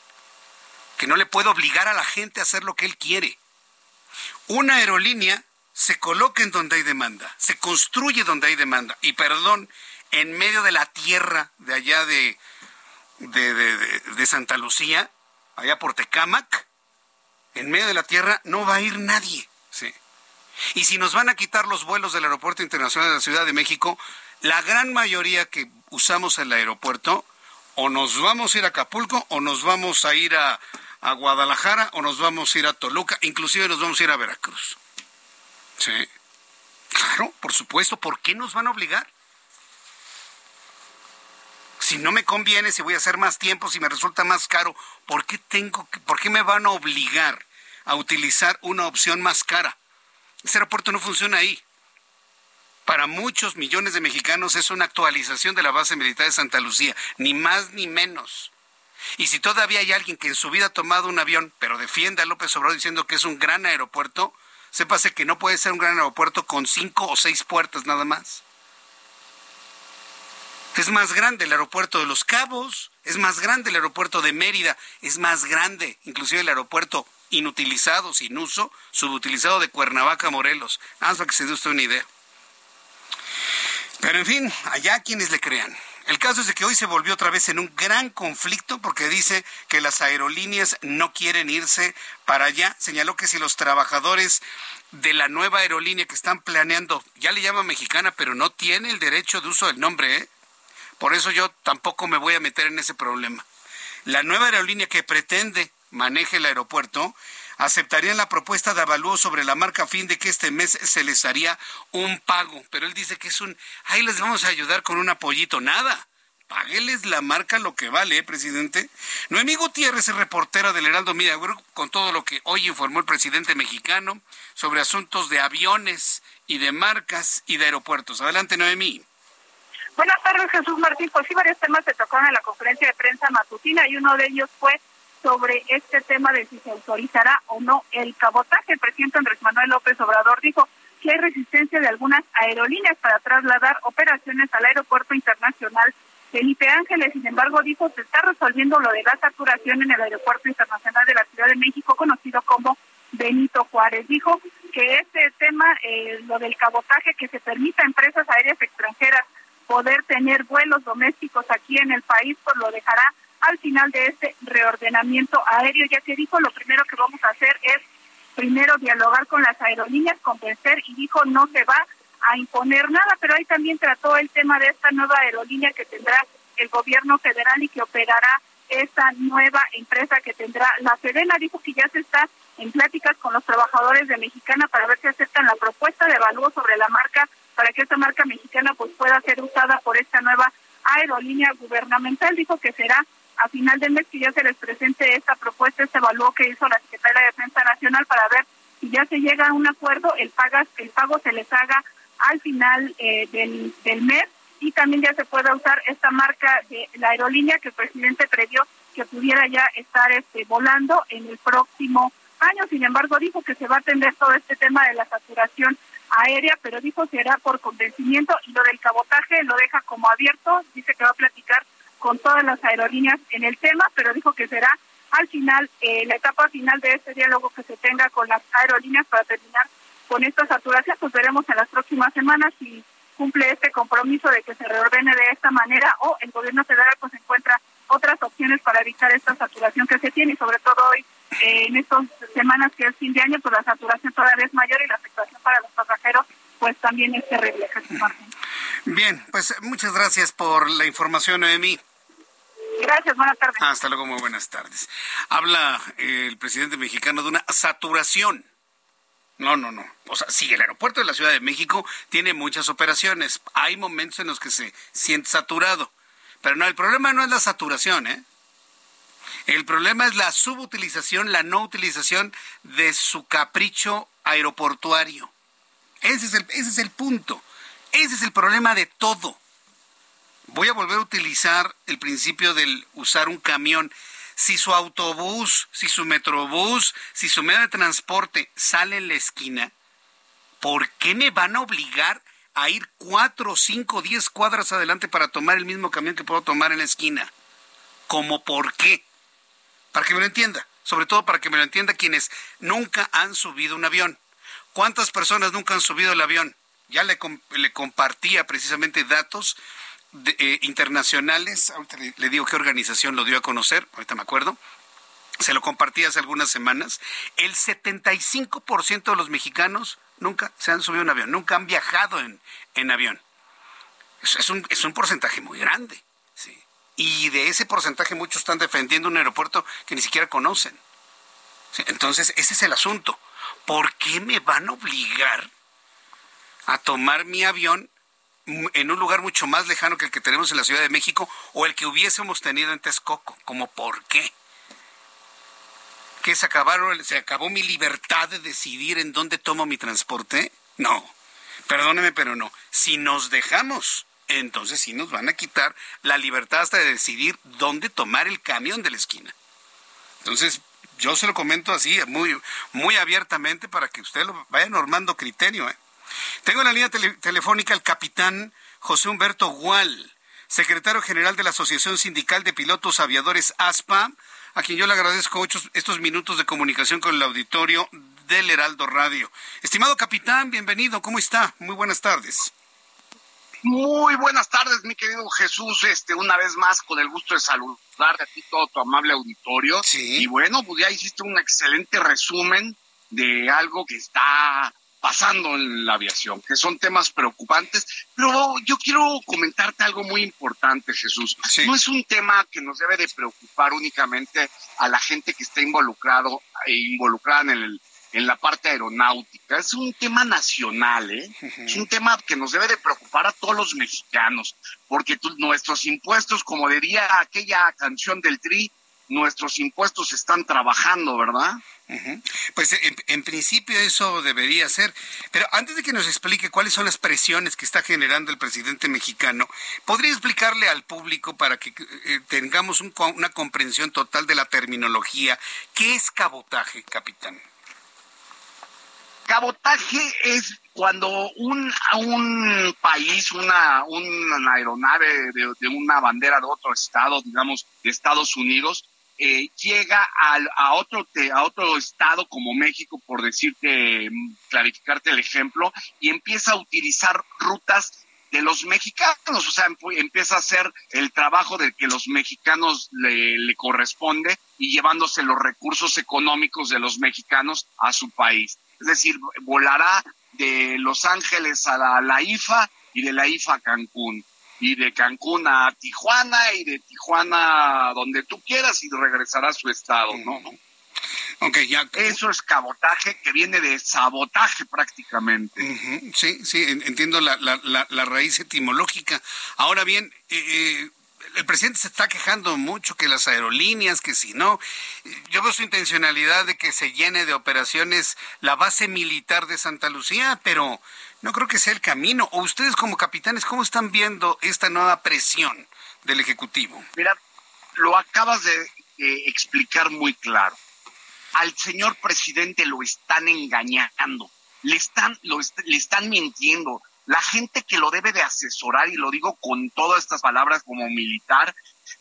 que no le puede obligar a la gente a hacer lo que él quiere. Una aerolínea se coloca en donde hay demanda, se construye donde hay demanda, y perdón, en medio de la tierra de allá de, de, de, de Santa Lucía, allá por Tecámac, en medio de la tierra no va a ir nadie. Y si nos van a quitar los vuelos del Aeropuerto Internacional de la Ciudad de México, la gran mayoría que usamos el aeropuerto, o nos vamos a ir a Acapulco, o nos vamos a ir a, a Guadalajara, o nos vamos a ir a Toluca, inclusive nos vamos a ir a Veracruz. Sí. Claro, por supuesto. ¿Por qué nos van a obligar? Si no me conviene, si voy a hacer más tiempo, si me resulta más caro, ¿por qué tengo que, por qué me van a obligar a utilizar una opción más cara? Ese aeropuerto no funciona ahí. Para muchos millones de mexicanos es una actualización de la base militar de Santa Lucía, ni más ni menos. Y si todavía hay alguien que en su vida ha tomado un avión, pero defiende a López Obrador diciendo que es un gran aeropuerto, sépase que no puede ser un gran aeropuerto con cinco o seis puertas nada más. Es más grande el aeropuerto de Los Cabos, es más grande el aeropuerto de Mérida, es más grande inclusive el aeropuerto inutilizado, sin uso, subutilizado de Cuernavaca, Morelos. Nada que se dé usted una idea. Pero en fin, allá quienes le crean. El caso es de que hoy se volvió otra vez en un gran conflicto porque dice que las aerolíneas no quieren irse para allá. Señaló que si los trabajadores de la nueva aerolínea que están planeando, ya le llama mexicana, pero no tiene el derecho de uso del nombre, ¿eh? Por eso yo tampoco me voy a meter en ese problema. La nueva aerolínea que pretende maneje el aeropuerto aceptarían la propuesta de avalúo sobre la marca a fin de que este mes se les haría un pago. Pero él dice que es un, ahí les vamos a ayudar con un apoyito. Nada. Págueles la marca lo que vale, ¿eh, presidente. Noemí Gutiérrez es reportera del Heraldo Media Group con todo lo que hoy informó el presidente mexicano sobre asuntos de aviones y de marcas y de aeropuertos. Adelante, Noemí. Buenas tardes, Jesús Martín. Pues sí, varios temas se tocaron en la conferencia de prensa matutina y uno de ellos fue sobre este tema de si se autorizará o no el cabotaje. El presidente Andrés Manuel López Obrador dijo que hay resistencia de algunas aerolíneas para trasladar operaciones al aeropuerto internacional Felipe Ángeles. Sin embargo, dijo se está resolviendo lo de la saturación en el aeropuerto internacional de la Ciudad de México, conocido como Benito Juárez. Dijo que este tema, eh, lo del cabotaje, que se permita a empresas aéreas extranjeras poder tener vuelos domésticos aquí en el país, pues lo dejará al final de este reordenamiento aéreo, ya que dijo lo primero que vamos a hacer es primero dialogar con las aerolíneas, convencer y dijo no se va a imponer nada, pero ahí también trató el tema de esta nueva aerolínea que tendrá el gobierno federal y que operará esta nueva empresa que tendrá la Serena. Dijo que ya se está en pláticas con los trabajadores de Mexicana para ver si aceptan la propuesta de evalúo sobre la marca, para que esta marca mexicana pues pueda ser usada por esta nueva aerolínea gubernamental. Dijo que será a final del mes que ya se les presente esta propuesta, este evaluó que hizo la Secretaría de Defensa Nacional para ver si ya se llega a un acuerdo, el, pagas, el pago se les haga al final eh, del, del mes y también ya se pueda usar esta marca de la aerolínea que el presidente previó que pudiera ya estar este, volando en el próximo año. Sin embargo, dijo que se va a atender todo este tema de la saturación aérea, pero dijo será por convencimiento y lo del cabotaje lo deja como abierto. Dice que va a platicar con todas las aerolíneas en el tema, pero dijo que será al final, eh, la etapa final de este diálogo que se tenga con las aerolíneas para terminar con esta saturación, pues veremos en las próximas semanas si cumple este compromiso de que se reordene de esta manera o el gobierno federal pues encuentra otras opciones para evitar esta saturación que se tiene y sobre todo hoy eh, en estas semanas que es fin de año pues la saturación todavía es mayor y la afectación para los pasajeros pues también es terrible. Bien, pues muchas gracias por la información, Noemí. Gracias, buenas tardes. Hasta luego, muy buenas tardes. Habla eh, el presidente mexicano de una saturación. No, no, no. O sea, sí, el aeropuerto de la Ciudad de México tiene muchas operaciones. Hay momentos en los que se siente saturado. Pero no, el problema no es la saturación, ¿eh? El problema es la subutilización, la no utilización de su capricho aeroportuario. Ese es el, ese es el punto. Ese es el problema de todo voy a volver a utilizar el principio del usar un camión. Si su autobús, si su metrobús, si su medio de transporte sale en la esquina, ¿por qué me van a obligar a ir cuatro, cinco, diez cuadras adelante para tomar el mismo camión que puedo tomar en la esquina? ¿Cómo por qué? Para que me lo entienda, sobre todo para que me lo entienda quienes nunca han subido un avión. ¿Cuántas personas nunca han subido el avión? Ya le, compartía precisamente datos eh, internacionales, ahorita le, digo qué organización lo dio a conocer, ahorita me acuerdo, se lo compartí hace algunas semanas, el 75% de los mexicanos nunca se han subido un avión, nunca han viajado en, en avión. Es, un, es un porcentaje muy grande. Y de ese porcentaje muchos están defendiendo un aeropuerto que ni siquiera conocen. Entonces, ese es el asunto. ¿Por qué me van a obligar a tomar mi avión en un lugar mucho más lejano que el que tenemos en la Ciudad de México o el que hubiésemos tenido en Texcoco. ¿Cómo por qué? ¿Que se, acabaron, se acabó mi libertad de decidir en dónde tomo mi transporte? No, perdóneme, pero no. Si nos dejamos, entonces sí nos van a quitar la libertad hasta de decidir dónde tomar el camión de la esquina. Entonces, yo se lo comento así, muy, muy abiertamente para que usted lo vaya normando criterio. ¿eh? Tengo en la línea telefónica al capitán José Humberto Gual, secretario general de la Asociación Sindical de Pilotos Aviadores ASPA, a quien yo le agradezco estos minutos de comunicación con el auditorio del Heraldo Radio. Estimado capitán, bienvenido, ¿cómo está? Muy buenas tardes. Muy buenas tardes, mi querido Jesús. Este, una vez más, con el gusto de saludarte a ti, todo tu amable auditorio. Sí. Y bueno, pues ya hiciste un excelente resumen de algo que está pasando en la aviación, que son temas preocupantes, pero yo quiero comentarte algo muy importante, Jesús. No es un tema que nos debe de preocupar únicamente a la gente que está involucrado e involucrada en el en la parte aeronáutica. Es un tema nacional, ¿eh? Es un tema que nos debe de preocupar a todos los mexicanos, porque nuestros impuestos, como diría aquella canción del Tri, nuestros impuestos están trabajando, ¿verdad? Pues en, principio eso debería ser. Pero antes de que nos explique cuáles son las presiones que está generando el presidente mexicano, ¿podría explicarle al público para que eh, tengamos una comprensión total de la terminología? ¿Qué es cabotaje, capitán? Cabotaje es cuando un, un país, una, una aeronave de, una bandera de otro estado, digamos, de Estados Unidos, eh, llega a, a, otro, a otro estado como México, por decirte, clarificarte el ejemplo, y empieza a utilizar rutas de los mexicanos, o sea, empieza a hacer el trabajo del que los mexicanos le, le, corresponde y llevándose los recursos económicos de los mexicanos a su país. Es decir, volará de Los Ángeles a la, IFA y de la IFA a Cancún y de Cancún a Tijuana y de Tijuana a donde tú quieras y regresará a su estado, ¿no? Okay, ya. Eso es cabotaje que viene de sabotaje prácticamente. Sí, sí, entiendo la, la, la, raíz etimológica. Ahora bien, eh, eh el presidente se está quejando mucho que las aerolíneas, que si no, yo veo su intencionalidad de que se llene de operaciones la base militar de Santa Lucía, pero no creo que sea el camino. O ustedes como capitanes, ¿cómo están viendo esta nueva presión del Ejecutivo? Mira, lo acabas de explicar muy claro. Al señor presidente lo están engañando, le están, lo le están mintiendo, la gente que lo debe de asesorar, y lo digo con todas estas palabras como militar,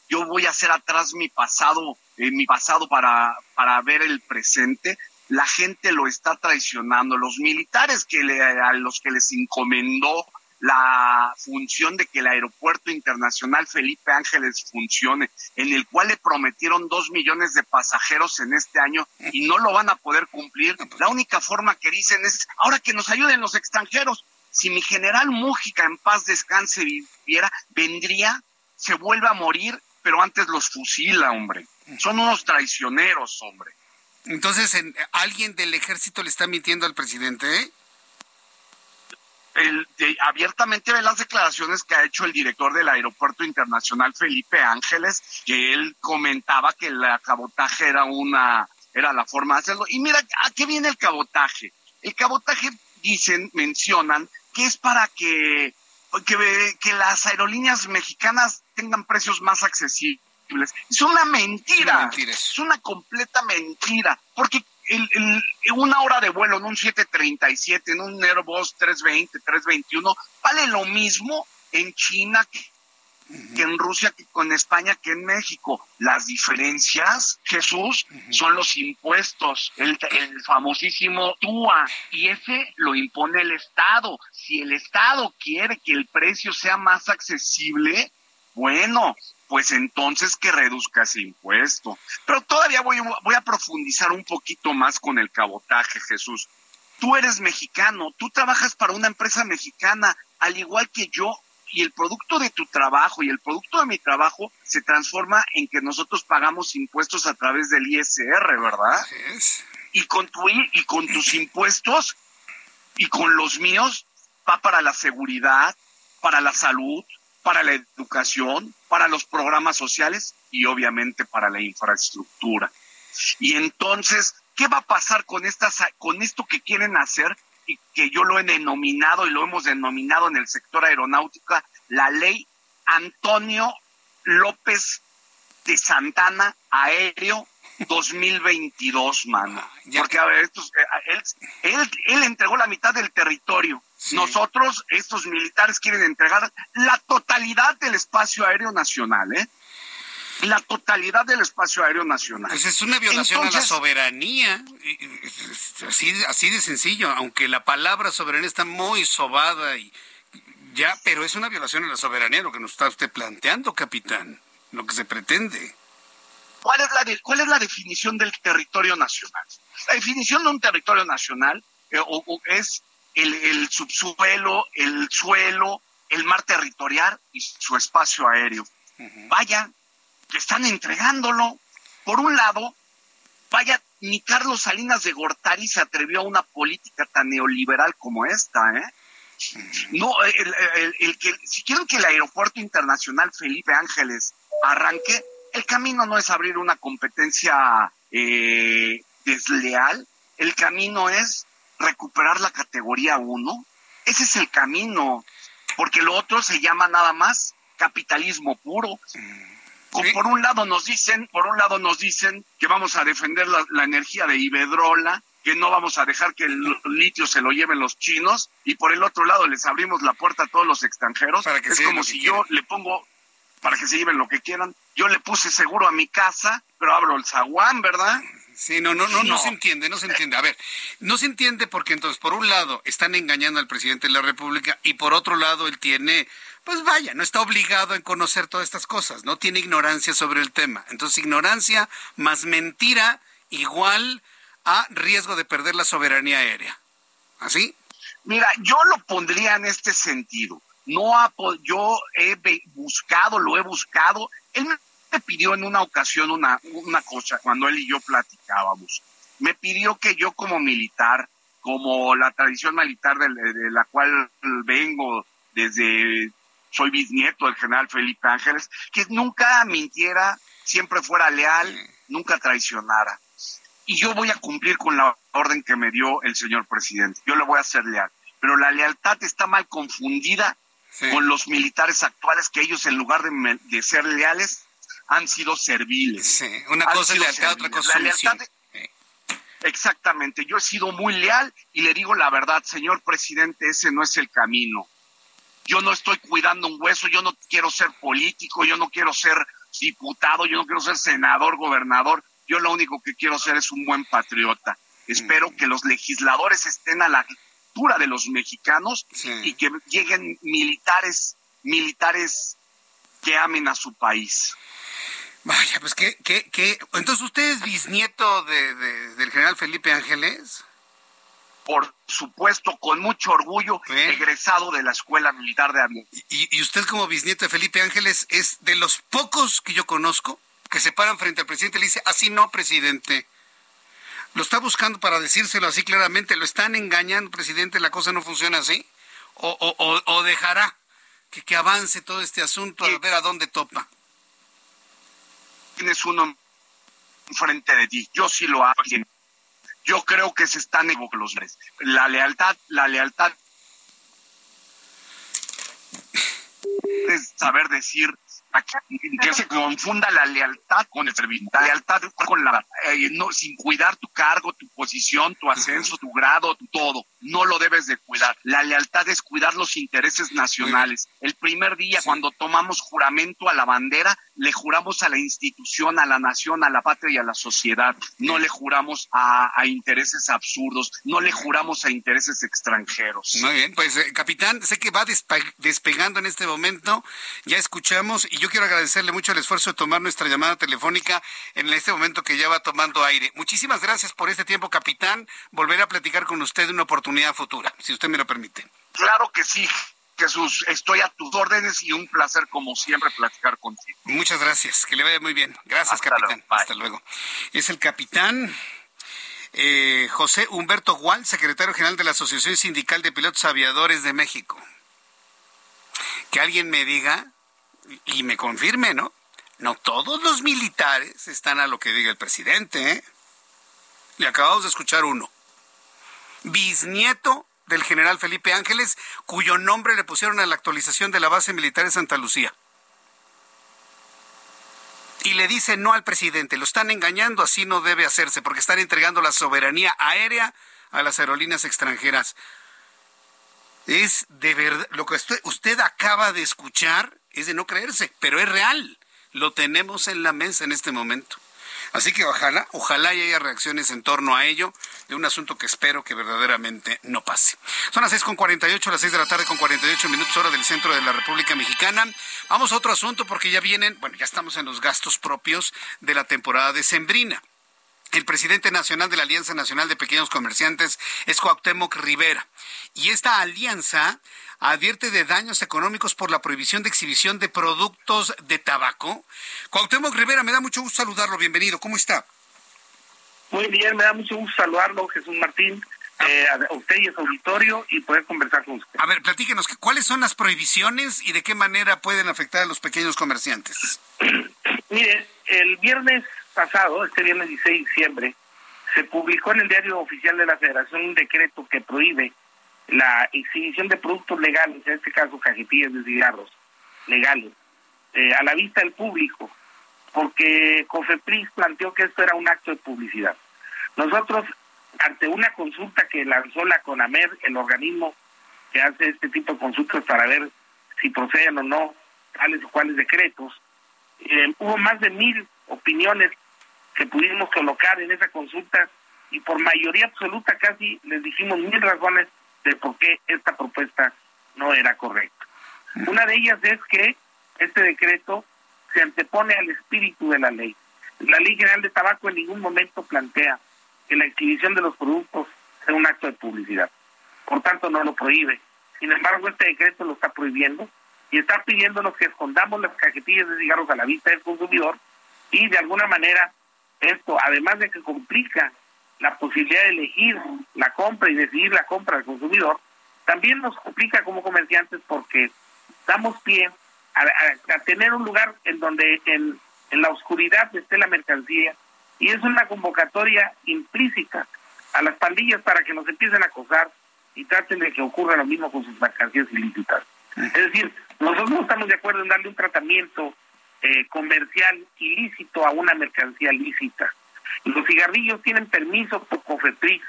yo voy a hacer atrás mi pasado, eh, mi pasado para, para ver el presente, la gente lo está traicionando, los militares que le, a los que les encomendó la función de que el aeropuerto internacional Felipe Ángeles funcione, en el cual le prometieron dos millones de pasajeros en este año y no lo van a poder cumplir. La única forma que dicen es, ahora que nos ayuden los extranjeros, si mi general Mújica en paz descanse viviera, vendría, se vuelve a morir, pero antes los fusila, hombre. Son unos traicioneros, hombre. Entonces, ¿alguien del ejército le está mintiendo al presidente? El, abiertamente ve las declaraciones que ha hecho el director del Aeropuerto Internacional Felipe Ángeles, que él comentaba que el cabotaje era una era la forma de hacerlo. Y mira, ¿a qué viene el cabotaje? El cabotaje dicen, mencionan que es para que, que, las aerolíneas mexicanas tengan precios más accesibles. Es una mentira. Es una, completa mentira. Porque el, una hora de vuelo en un 737, en un Airbus 320, 321, vale lo mismo en China que que en Rusia, que con España, que en México. Las diferencias, Jesús, son los impuestos, el, el famosísimo TUA, y ese lo impone el Estado. Si el Estado quiere que el precio sea más accesible, bueno, pues entonces que reduzca ese impuesto. Pero todavía voy, voy a profundizar un poquito más con el cabotaje, Jesús. Tú eres mexicano, tú trabajas para una empresa mexicana, al igual que yo, y el producto de tu trabajo y el producto de mi trabajo se transforma en que nosotros pagamos impuestos a través del ISR, ¿verdad? Y con tu y con tus impuestos y con los míos va para la seguridad, para la salud, para la educación, para los programas sociales y obviamente para la infraestructura. Y entonces, ¿qué va a pasar con estas con esto que quieren hacer? Y que yo lo he denominado y lo hemos denominado en el sector aeronáutica la ley Antonio López de Santana Aéreo 2022, mano. Porque, a ver, estos, eh, él, él, entregó la mitad del territorio. Nosotros, estos militares, quieren entregar la totalidad del espacio aéreo nacional, ¿eh? La totalidad del espacio aéreo nacional. Pues es una violación a la soberanía. Así, así de sencillo, aunque la palabra soberanía está muy sobada y ya, pero es una violación a la soberanía lo que nos está usted planteando, capitán, lo que se pretende. ¿Cuál es la, cuál es la definición del territorio nacional? La definición de un territorio nacional eh, es el, subsuelo, el suelo, el mar territorial y su espacio aéreo. Vaya, que están entregándolo. Por un lado, vaya, ni Carlos Salinas de Gortari se atrevió a una política tan neoliberal como esta, ¿eh? No, el, que, si quieren que el aeropuerto internacional Felipe Ángeles arranque, el camino no es abrir una competencia eh, desleal, el camino es recuperar la categoría 1. Ese es el camino, porque lo otro se llama nada más capitalismo puro. Por un lado nos dicen, por un lado nos dicen que vamos a defender la, energía de Iberdrola, que no vamos a dejar que el litio se lo lleven los chinos, y por el otro lado les abrimos la puerta a todos los extranjeros. es como si yo le pongo para que se lleven lo que quieran. Yo le puse seguro a mi casa, pero abro el zaguán, ¿verdad? Sí, no, no, no, no, se entiende, no se entiende. A ver, no se entiende porque entonces, por un lado, están engañando al presidente de la República y por otro lado, él tiene, pues vaya, no está obligado a conocer todas estas cosas, no tiene ignorancia sobre el tema. Entonces, ignorancia más mentira igual a riesgo de perder la soberanía aérea. ¿Así? Mira, yo lo pondría en este sentido. No yo he buscado, lo he buscado. Él me pidió en una ocasión una, una cosa, cuando él y yo platicábamos. Me pidió que yo como militar, como la tradición militar de, la cual vengo desde, soy bisnieto del general Felipe Ángeles, que nunca mintiera, siempre fuera leal, nunca traicionara. Y yo voy a cumplir con la orden que me dio el señor presidente. Yo le voy a ser leal. Pero la lealtad está mal confundida con los militares actuales, que ellos en lugar de, de ser leales, han sido serviles. Sí, una cosa es lealtad, otra cosa es Exactamente, yo he sido muy leal y le digo la verdad, señor presidente, ese no es el camino. Yo no estoy cuidando un hueso, yo no quiero ser político, yo no quiero ser diputado, yo no quiero ser senador, gobernador, yo lo único que quiero ser es un buen patriota. Espero mm. que los legisladores estén a la altura de los mexicanos y que lleguen militares, militares que amen a su país. Vaya, pues qué, qué, qué. Entonces, ¿usted es bisnieto de, del general Felipe Ángeles? Por supuesto, con mucho orgullo, egresado de la Escuela Militar de Aviación. ¿Y, ¿Y usted como bisnieto de Felipe Ángeles es de los pocos que yo conozco que se paran frente al presidente y le dice, así no, presidente. Lo está buscando para decírselo así claramente, lo están engañando, presidente, la cosa no funciona así. O, o, o, dejará que, que avance todo este asunto a ver a dónde topa tienes uno frente de ti. Yo sí lo hago. Yo creo que se están los La lealtad, la lealtad es saber decir que se confunda la lealtad con la lealtad con la eh, no sin cuidar tu cargo, tu posición, tu ascenso, tu grado, todo, no lo debes de cuidar. La lealtad es cuidar los intereses nacionales. El primer día cuando tomamos juramento a la bandera, le juramos a la institución, a la nación, a la patria y a la sociedad. No le juramos a, intereses absurdos, no le juramos a intereses extranjeros. Muy bien, pues eh, capitán, sé que va despegando en este momento, ya escuchamos y yo quiero agradecerle mucho el esfuerzo de tomar nuestra llamada telefónica en este momento que ya va tomando aire. Muchísimas gracias por este tiempo, capitán. Volveré a platicar con usted en una oportunidad futura, si usted me lo permite. Claro que sí. Jesús, estoy a tus órdenes y un placer como siempre platicar contigo. Muchas gracias, que le vaya muy bien. Gracias, capitán. Hasta luego. Es el capitán eh, José Humberto Gual, secretario general de la Asociación Sindical de Pilotos Aviadores de México. Que alguien me diga y me confirme, ¿no? No todos los militares están a lo que diga el presidente, ¿eh? Le acabamos de escuchar uno. Bisnieto del general Felipe Ángeles, cuyo nombre le pusieron a la actualización de la base militar de Santa Lucía. Y le dice no al presidente. Lo están engañando, así no debe hacerse, porque están entregando la soberanía aérea a las aerolíneas extranjeras. Es de verdad, lo que usted, usted acaba de escuchar es de no creerse, pero es real. Lo tenemos en la mesa en este momento. Así que ojalá, ojalá haya reacciones en torno a ello, de un asunto que espero que verdaderamente no pase. Son las 6.48, las 6 de la tarde con 48 minutos hora del centro de la República Mexicana. Vamos a otro asunto porque ya vienen, bueno, ya estamos en los gastos propios de la temporada de Sembrina. El presidente nacional de la Alianza Nacional de Pequeños Comerciantes es Cuauhtémoc Rivera. Y esta alianza advierte de daños económicos por la prohibición de exhibición de productos de tabaco. Cuauhtémoc Rivera, me da mucho gusto saludarlo. Bienvenido. ¿Cómo está? Muy bien, me da mucho gusto saludarlo, Jesús Martín. Eh, a usted y a su auditorio y poder conversar con usted. A ver, platíquenos, ¿cuáles son las prohibiciones y de qué manera pueden afectar a los pequeños comerciantes? (clears throat) Mire, el viernes pasado, este viernes 16 de diciembre, se publicó en el diario oficial de la Federación un decreto que prohíbe la exhibición de productos legales, en este caso cajetillas de cigarros legales, eh, a la vista del público, porque COFEPRIS planteó que esto era un acto de publicidad. Nosotros, ante una consulta que lanzó la CONAMER, el organismo que hace este tipo de consultas para ver si proceden o no tales o cuales decretos, eh, hubo más de mil opiniones que pudimos colocar en esa consulta y por mayoría absoluta casi les dijimos mil razones de por qué esta propuesta no era correcta. Una de ellas es que este decreto se antepone al espíritu de la ley. La Ley General de Tabaco en ningún momento plantea que la exhibición de los productos sea un acto de publicidad. Por tanto, no lo prohíbe. Sin embargo, este decreto lo está prohibiendo y está pidiéndonos que escondamos las cajetillas de cigarros a la vista del consumidor y de alguna manera esto, además de que complica la posibilidad de elegir la compra y decidir la compra al consumidor, también nos complica como comerciantes porque damos pie a, tener un lugar en donde en, en la oscuridad esté la mercancía y es una convocatoria implícita a las pandillas para que nos empiecen a acosar y traten de que ocurra lo mismo con sus mercancías ilícitas. Es decir, nosotros no estamos de acuerdo en darle un tratamiento eh, comercial ilícito a una mercancía lícita. Los cigarrillos tienen permiso por COFEPRIS,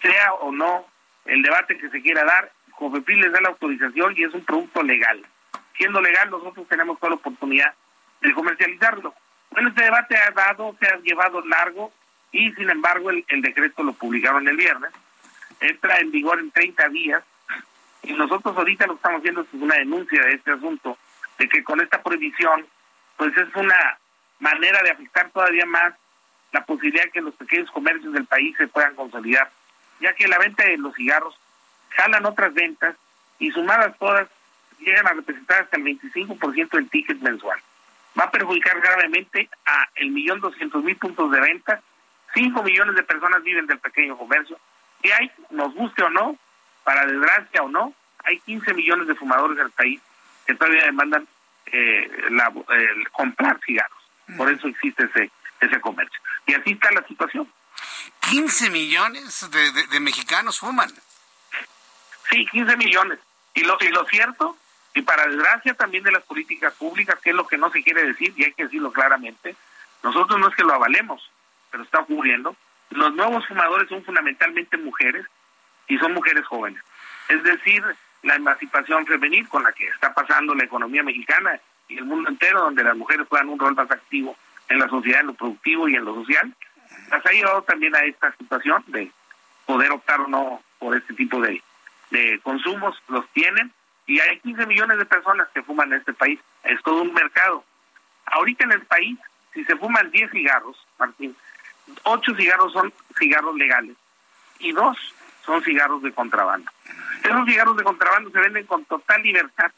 sea o no el debate que se quiera dar, COFEPRIS les da la autorización y es un producto legal. Siendo legal, nosotros tenemos toda la oportunidad de comercializarlo. Bueno, este debate ha dado, se ha llevado largo y sin embargo el, el decreto lo publicaron el viernes. Entra en vigor en 30 días y nosotros ahorita lo que estamos haciendo es una denuncia de este asunto, de que con esta prohibición pues es una manera de afectar todavía más la posibilidad de que los pequeños comercios del país se puedan consolidar, ya que la venta de los cigarros jalan otras ventas y sumadas todas llegan a representar hasta el 25% del ticket mensual. Va a perjudicar gravemente a el millón doscientos mil puntos de venta, 5 millones de personas viven del pequeño comercio, y hay, nos guste o no, para desgracia o no, hay 15 millones de fumadores en el país que todavía demandan eh, la, el comprar cigarros. Por eso existe ese, ese comercio. Y así está la situación. 15 millones de, mexicanos fuman. Sí, 15 millones. Y lo, y lo cierto, y para desgracia también de las políticas públicas, que es lo que no se quiere decir, y hay que decirlo claramente, nosotros no es que lo avalemos, pero está ocurriendo. Los nuevos fumadores son fundamentalmente mujeres y son mujeres jóvenes. Es decir, la emancipación femenil con la que está pasando la economía mexicana y el mundo entero, donde las mujeres juegan un rol más activo en la sociedad, en lo productivo y en lo social, las ha llevado también a esta situación de poder optar o no por este tipo de, de consumos, los tienen, y hay 15 millones de personas que fuman en este país, es todo un mercado. Ahorita en el país, si se fuman 10 cigarros, Martín, 8 cigarros son cigarros legales y 2 son cigarros de contrabando. Esos cigarros de contrabando se venden con total libertad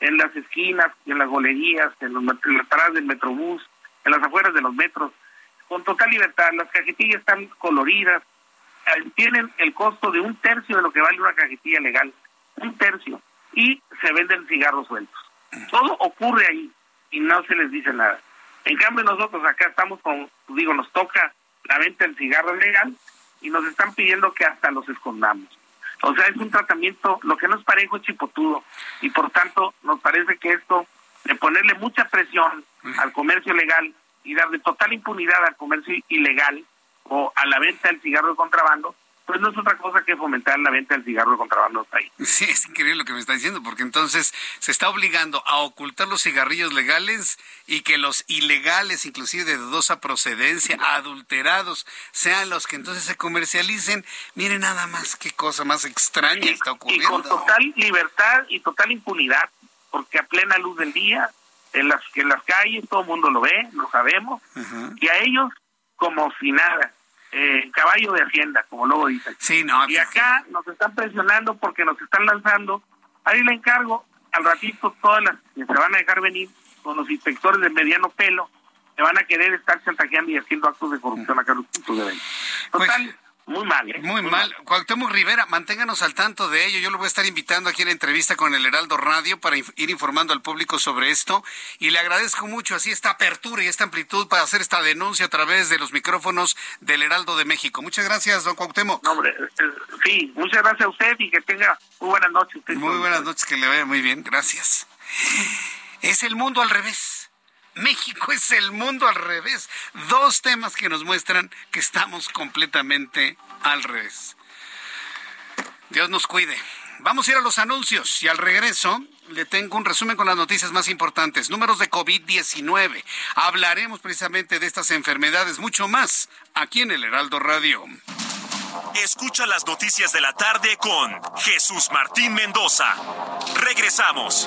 en las esquinas, en las bolerías, en, los, en las paradas del metrobús, en las afueras de los metros, con total libertad. Las cajetillas están coloridas, eh, tienen el costo de un tercio de lo que vale una cajetilla legal, un tercio, y se venden cigarros sueltos. Todo ocurre ahí y no se les dice nada. En cambio nosotros acá estamos con, digo, nos toca la venta del cigarro legal y nos están pidiendo que hasta los escondamos. O sea, es un tratamiento, lo que no es parejo es chipotudo, y por tanto nos parece que esto, de ponerle mucha presión al comercio legal y darle total impunidad al comercio ilegal o a la venta del cigarro de contrabando, pues no es otra cosa que fomentar la venta del cigarro de contrabando ahí. (laughs) Sí, es increíble lo que me está diciendo, porque entonces se está obligando a ocultar los cigarrillos legales y que los ilegales, inclusive de dudosa procedencia, adulterados, sean los que entonces se comercialicen. Miren nada más qué cosa más extraña está ocurriendo. Y con total libertad y total impunidad, porque a plena luz del día, en las, en las calles todo el mundo lo ve, lo sabemos, y a ellos como si nada eh, caballo de hacienda, como luego dicen. Sí, no, y acá nos están presionando porque nos están lanzando. Ahí le encargo, al ratito todas las que se van a dejar venir con los inspectores de mediano pelo, se van a querer estar chantajeando y haciendo actos de corrupción acá en los puntos de venta. Pues, Total, muy mal, ¿eh? Muy, mal. Cuauhtémoc Rivera, manténganos al tanto de ello. Yo lo voy a estar invitando aquí en la entrevista con el Heraldo Radio para ir informando al público sobre esto. Y le agradezco mucho así esta apertura y esta amplitud para hacer esta denuncia a través de los micrófonos del Heraldo de México. Muchas gracias, don Cuauhtémoc. No, hombre, sí, muchas gracias a usted y que tenga muy buenas noches. muy buenas noches, que le vaya muy bien. Gracias. Es el mundo al revés. México es el mundo al revés. Dos temas que nos muestran que estamos completamente al revés. Dios nos cuide. Vamos a ir a los anuncios y al regreso le tengo un resumen con las noticias más importantes. Números de COVID-19. Hablaremos precisamente de estas enfermedades, mucho más, aquí en el Heraldo Radio. Escucha las noticias de la tarde con Jesús Martín Mendoza. Regresamos.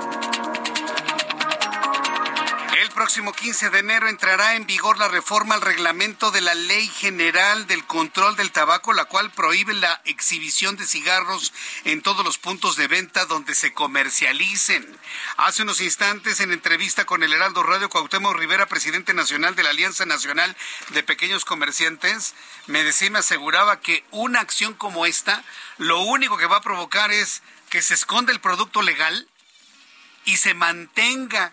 Próximo 15 de enero entrará en vigor la reforma al reglamento de la Ley General del Control del Tabaco, la cual prohíbe la exhibición de cigarros en todos los puntos de venta donde se comercialicen. Hace unos instantes, en entrevista con el Heraldo Radio, Cuauhtémoc Rivera, presidente nacional de la Alianza Nacional de Pequeños Comerciantes, me decía y me aseguraba que una acción como esta, lo único que va a provocar es que se esconda el producto legal y se mantenga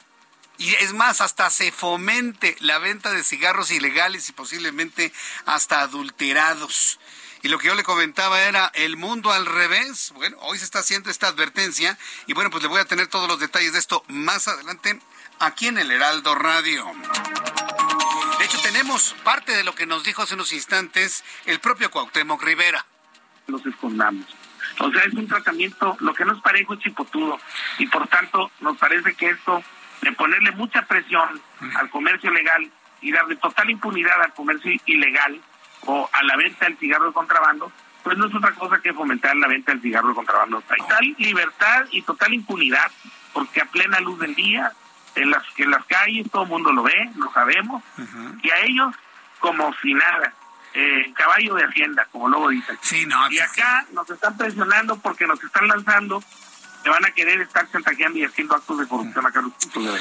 y es más, hasta se fomente la venta de cigarros ilegales y posiblemente hasta adulterados. Y lo que yo le comentaba era el mundo al revés. Bueno, hoy se está haciendo esta advertencia y bueno, pues le voy a tener todos los detalles de esto más adelante aquí en el Heraldo Radio. De hecho, tenemos parte de lo que nos dijo hace unos instantes el propio Cuauhtémoc Rivera. Los escondamos. O sea, es un tratamiento, lo que nos parejo es chipotudo y por tanto nos parece que esto de ponerle mucha presión al comercio legal y darle total impunidad al comercio ilegal o a la venta del cigarro de contrabando, pues no es otra cosa que fomentar la venta del cigarro de contrabando. Total libertad y total impunidad, porque a plena luz del día, en las, en las calles todo el mundo lo ve, lo sabemos, y a ellos como si nada. Eh, caballo de hacienda, como luego dicen. Sí, no, y acá nos están presionando porque nos están lanzando van a querer estar chantajeando y haciendo actos de corrupción acá en los puntos de.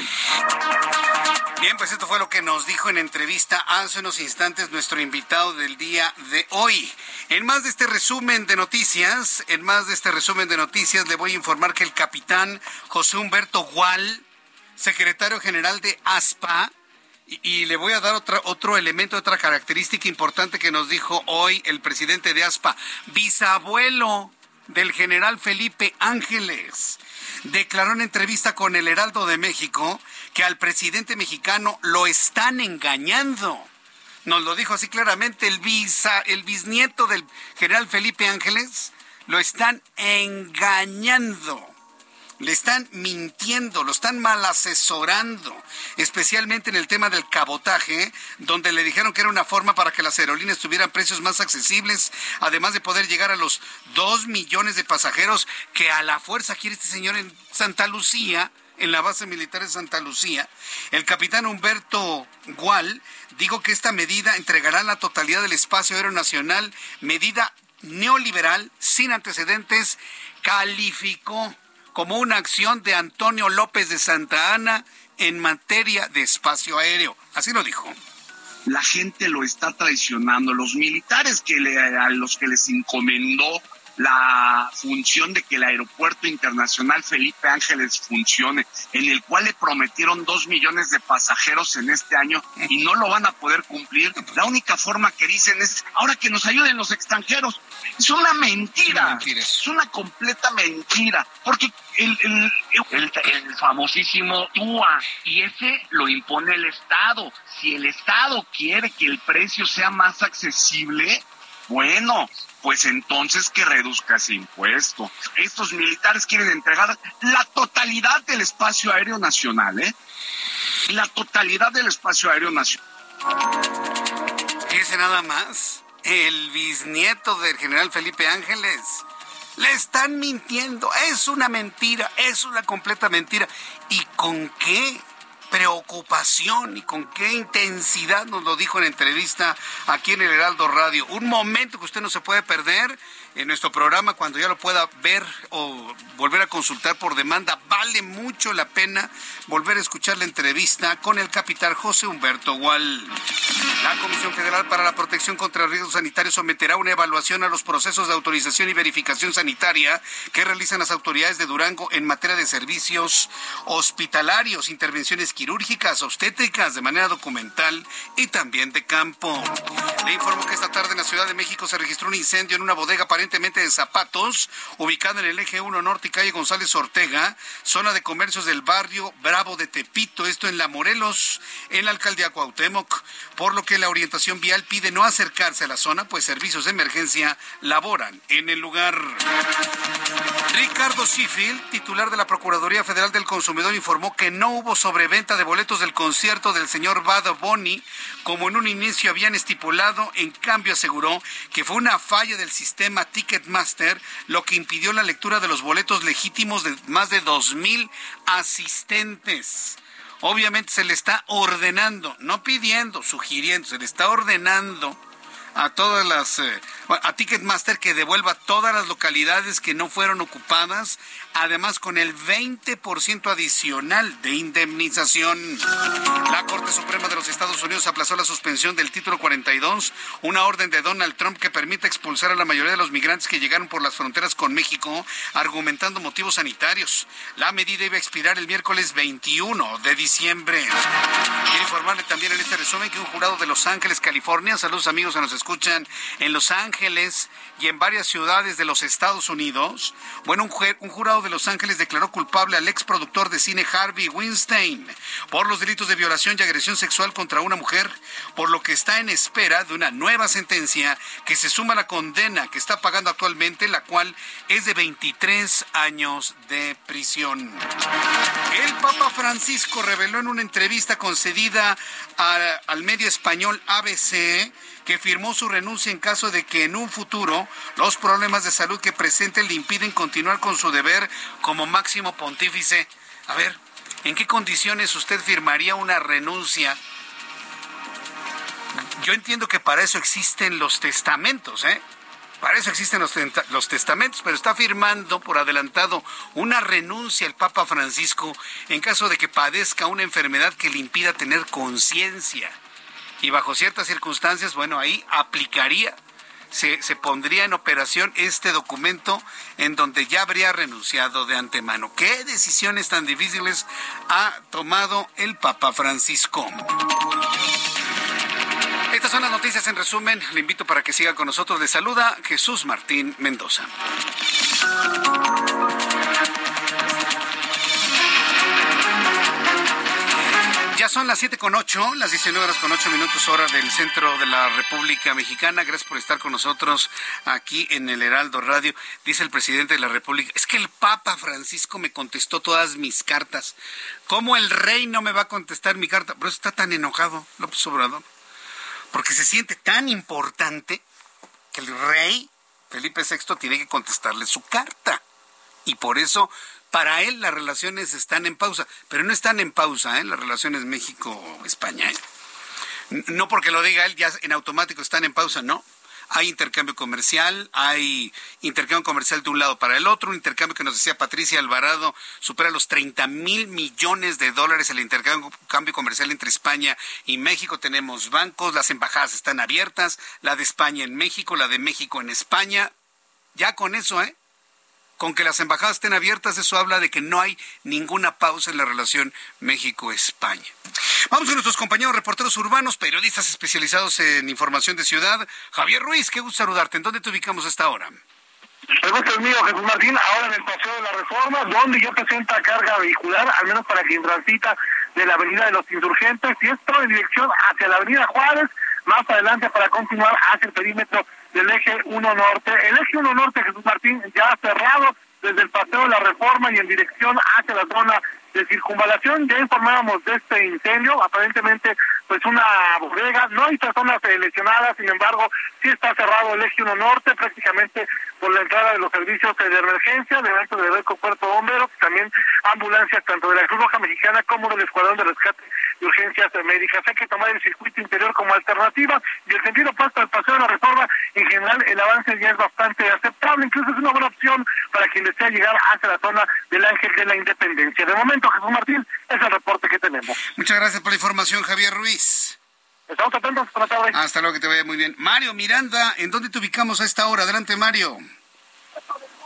Bien, pues esto fue lo que nos dijo en entrevista hace unos instantes nuestro invitado del día de hoy. En más de este resumen de noticias, en más de este resumen de noticias, le voy a informar que el capitán José Humberto Gual, secretario general de ASPA, y, le voy a dar otro elemento, otra característica importante que nos dijo hoy el presidente de ASPA, bisabuelo del general Felipe Ángeles. Declaró en entrevista con el Heraldo de México que al presidente mexicano lo están engañando. Nos lo dijo así claramente el, visa, el bisnieto del general Felipe Ángeles. Lo están engañando le están mintiendo, lo están mal asesorando, especialmente en el tema del cabotaje, donde le dijeron que era una forma para que las aerolíneas tuvieran precios más accesibles, además de poder llegar a los dos millones de pasajeros que a la fuerza quiere este señor en Santa Lucía en la base militar de Santa Lucía, el capitán Humberto Gual dijo que esta medida entregará la totalidad del espacio aéreo nacional, medida neoliberal, sin antecedentes, calificó como una acción de Antonio López de Santa Ana en materia de espacio aéreo. Así lo dijo. La gente lo está traicionando. Los militares que a los que les encomendó la función de que el aeropuerto internacional Felipe Ángeles funcione, en el cual le prometieron dos millones de pasajeros en este año y no lo van a poder cumplir. La única forma que dicen es, ahora que nos ayuden los extranjeros. Es una mentira, es una completa mentira, porque el, el, el, el famosísimo TUA, y ese lo impone el Estado. Si el Estado quiere que el precio sea más accesible, bueno, pues entonces que reduzca ese impuesto. Estos militares quieren entregar la totalidad del espacio aéreo nacional, ¿eh? La totalidad del espacio aéreo nacional. Fíjese nada más, el bisnieto del general Felipe Ángeles. Le están mintiendo, es una mentira, es una completa mentira. ¿Y con qué? preocupación y con qué intensidad nos lo dijo en entrevista aquí en el Heraldo Radio. Un momento que usted no se puede perder en nuestro programa cuando ya lo pueda ver o volver a consultar por demanda. Vale mucho la pena volver a escuchar la entrevista con el capitán José Humberto Gual. La Comisión Federal para la Protección contra Riesgos Sanitarios someterá una evaluación a los procesos de autorización y verificación sanitaria que realizan las autoridades de Durango en materia de servicios hospitalarios, intervenciones quirúrgicas, obstétricas de manera documental y también de campo. Le informo que esta tarde en la Ciudad de México se registró un incendio en una bodega de zapatos, ubicada en el eje 1 Norte y calle González Ortega, zona de comercios del barrio Bravo de Tepito, esto en La Morelos, en la alcaldía Cuauhtémoc, por lo que la orientación vial pide no acercarse a la zona, pues servicios de emergencia laboran en el lugar. Ricardo Sheffield, titular de la Procuraduría Federal del Consumidor, informó que no hubo sobreventa de boletos del concierto del señor Bad Bunny, como en un inicio habían estipulado, en cambio aseguró que fue una falla del sistema Ticketmaster, lo que impidió la lectura de los boletos legítimos de más de dos mil asistentes. Obviamente se le está ordenando, no pidiendo, sugiriendo, se le está ordenando a todas las eh, a Ticketmaster que devuelva todas las localidades que no fueron ocupadas, además con el 20% adicional de indemnización. La Corte Suprema de los Estados Unidos aplazó la suspensión del título 42, una orden de Donald Trump que permite expulsar a la mayoría de los migrantes que llegaron por las fronteras con México, argumentando motivos sanitarios. La medida iba a expirar el miércoles 21 de diciembre. Quiero informarle también en este resumen que un jurado de Los Ángeles, California, saludos amigos que nos escuchan en Los Ángeles, Ángeles y en varias ciudades de los Estados Unidos, bueno, un, jurado de Los Ángeles declaró culpable al ex productor de cine Harvey Weinstein por los delitos de violación y agresión sexual contra una mujer, por lo que está en espera de una nueva sentencia que se suma a la condena que está pagando actualmente, la cual es de 23 años de prisión. El Papa Francisco reveló en una entrevista concedida al medio español ABC que firmó su renuncia en caso de que en un futuro los problemas de salud que presente le impiden continuar con su deber como máximo pontífice. A ver, ¿en qué condiciones usted firmaría una renuncia? Yo entiendo que para eso existen los testamentos, ¿eh? Para eso existen los, los, testamentos, pero está firmando por adelantado una renuncia el Papa Francisco en caso de que padezca una enfermedad que le impida tener conciencia y bajo ciertas circunstancias, bueno, ahí aplicaría, se, se, pondría en operación este documento en donde ya habría renunciado de antemano. ¿Qué decisiones tan difíciles ha tomado el Papa Francisco? Estas son las noticias en resumen. Le invito para que siga con nosotros. Le saluda Jesús Martín Mendoza. Ya son las siete con ocho, las 19 horas con ocho minutos hora del centro de la República Mexicana. Gracias por estar con nosotros aquí en el Heraldo Radio. Dice el presidente de la República, es que el Papa Francisco me contestó todas mis cartas. ¿Cómo el rey no me va a contestar mi carta? Pero está tan enojado López Obrador, porque se siente tan importante que el rey Felipe VI tiene que contestarle su carta. Y por eso para él las relaciones están en pausa, pero no están en pausa, ¿eh? las relaciones México-España. ¿eh? No porque lo diga él, ya en automático están en pausa, no. Hay intercambio comercial, hay intercambio comercial de un lado para el otro, un intercambio que nos decía Patricia Alvarado supera los 30 mil millones de dólares el intercambio comercial entre España y México. Tenemos bancos, las embajadas están abiertas, la de España en México, la de México en España. Ya con eso, ¿eh? Con que las embajadas estén abiertas, eso habla de que no hay ninguna pausa en la relación México-España. Vamos con nuestros compañeros reporteros urbanos, periodistas especializados en información de ciudad. Javier Ruiz, qué gusto saludarte. ¿En dónde te ubicamos hasta ahora? El gusto es mío, Jesús Martín, ahora en el Paseo de la Reforma, donde ya presenta carga vehicular, al menos para quien transita de la Avenida de los Insurgentes, y esto en dirección hacia la Avenida Juárez, más adelante para continuar hacia el perímetro del eje 1 norte. El eje 1 norte, Jesús Martín, ya cerrado desde el paseo de la reforma y en dirección hacia la zona de circunvalación. Ya informábamos de este incendio, aparentemente pues una bodega, no hay personas lesionadas, sin embargo, sí está cerrado el eje 1 norte, prácticamente por la entrada de los servicios de emergencia, delante del Beco Puerto Bombero, también ambulancias tanto de la Cruz Roja Mexicana como del Escuadrón de Rescate de Urgencias Médicas. Hay que tomar el circuito interior como alternativa y el sentido opuesto al paseo de la reforma, en general el avance ya es bastante aceptable, incluso es una buena opción para quien desea llegar hacia la zona del Ángel de la Independencia. De momento, Jesús Martín, es el reporte que tenemos. Muchas gracias por la información, Javier Ruiz. Estamos atentos, la tarde. Hasta luego, que te vaya muy bien. Mario Miranda, ¿en dónde te ubicamos a esta hora? Adelante, Mario.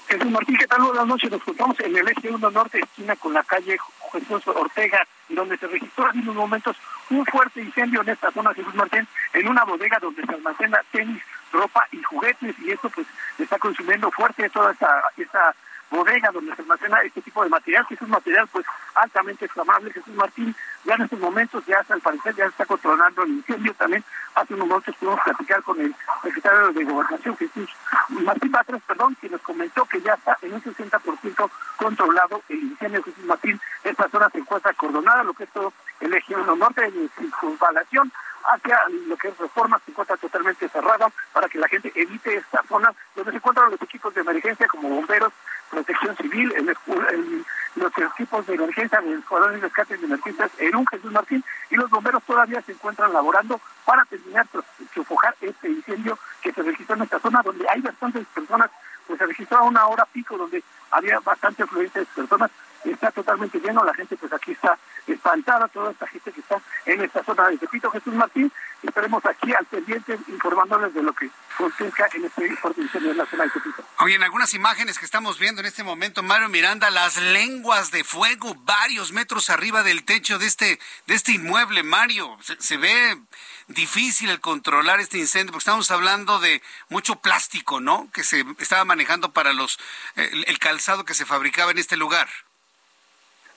Jesús Martín, ¿qué tal? Buenas noches. Nos encontramos en el eje 1 norte, esquina con la calle Jesús Ortega, donde se registró en unos momentos un fuerte incendio en esta zona, Jesús Martín, en una bodega donde se almacena tenis, ropa y juguetes, y esto pues está consumiendo fuerte toda esta, esta bodega donde se almacena este tipo de material, que es un material pues altamente inflamable. Jesús Martín, ya en estos momentos, ya al parecer ya está controlando el incendio también. Hace unos momentos pudimos platicar con el secretario de Gobernación, Jesús Martín Batres, perdón, que nos comentó que ya está en un 60% controlado el incendio. Jesús Martín, esta zona se encuentra acordonada, lo que es todo el eje 1 norte de circunvalación hacia lo que es reforma se encuentra totalmente cerrada para que la gente evite esta zona donde se encuentran los equipos de emergencia como bomberos, protección civil, el, el, los equipos de emergencia de escuadrones de rescate de emergencias en un Jesús Martín y los bomberos todavía se encuentran laborando para terminar de sofocar este incendio que se registró en esta zona donde hay bastantes personas, pues se registró a una hora pico donde había bastante afluentes de personas, está totalmente lleno, la gente pues aquí está espantada, toda esta gente que está en esta zona de Tepito, Jesús Martín, estaremos aquí al pendiente informándoles de lo que acontezca en este fuerte incendio en la zona de Tepito. Oye, en algunas imágenes que estamos viendo en este momento, Mario Miranda, las lenguas de fuego varios metros arriba del techo de este, de este inmueble, Mario. Se, se ve difícil el controlar este incendio, porque estamos hablando de mucho plástico, ¿no? Que se estaba manejando para los el, el calzado que se fabricaba en este lugar.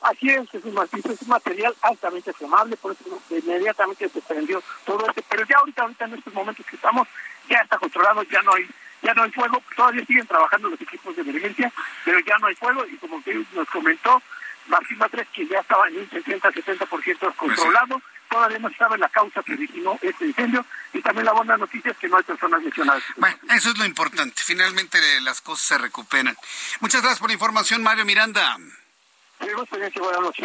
Así es, Jesús Martín, es un material altamente flamable, por eso inmediatamente se prendió todo esto. Pero ya ahorita, ahorita en estos momentos que estamos, ya está controlado, ya no hay ya no hay fuego, todavía siguen trabajando los equipos de emergencia, pero ya no hay fuego y como que nos comentó Martín Matres que ya estaba en un 60-70% controlado, todavía no sabe la causa que originó este incendio y también la buena noticia es que no hay personas lesionadas. Bueno, eso es lo importante, finalmente las cosas se recuperan. Muchas gracias por la información, Mario Miranda.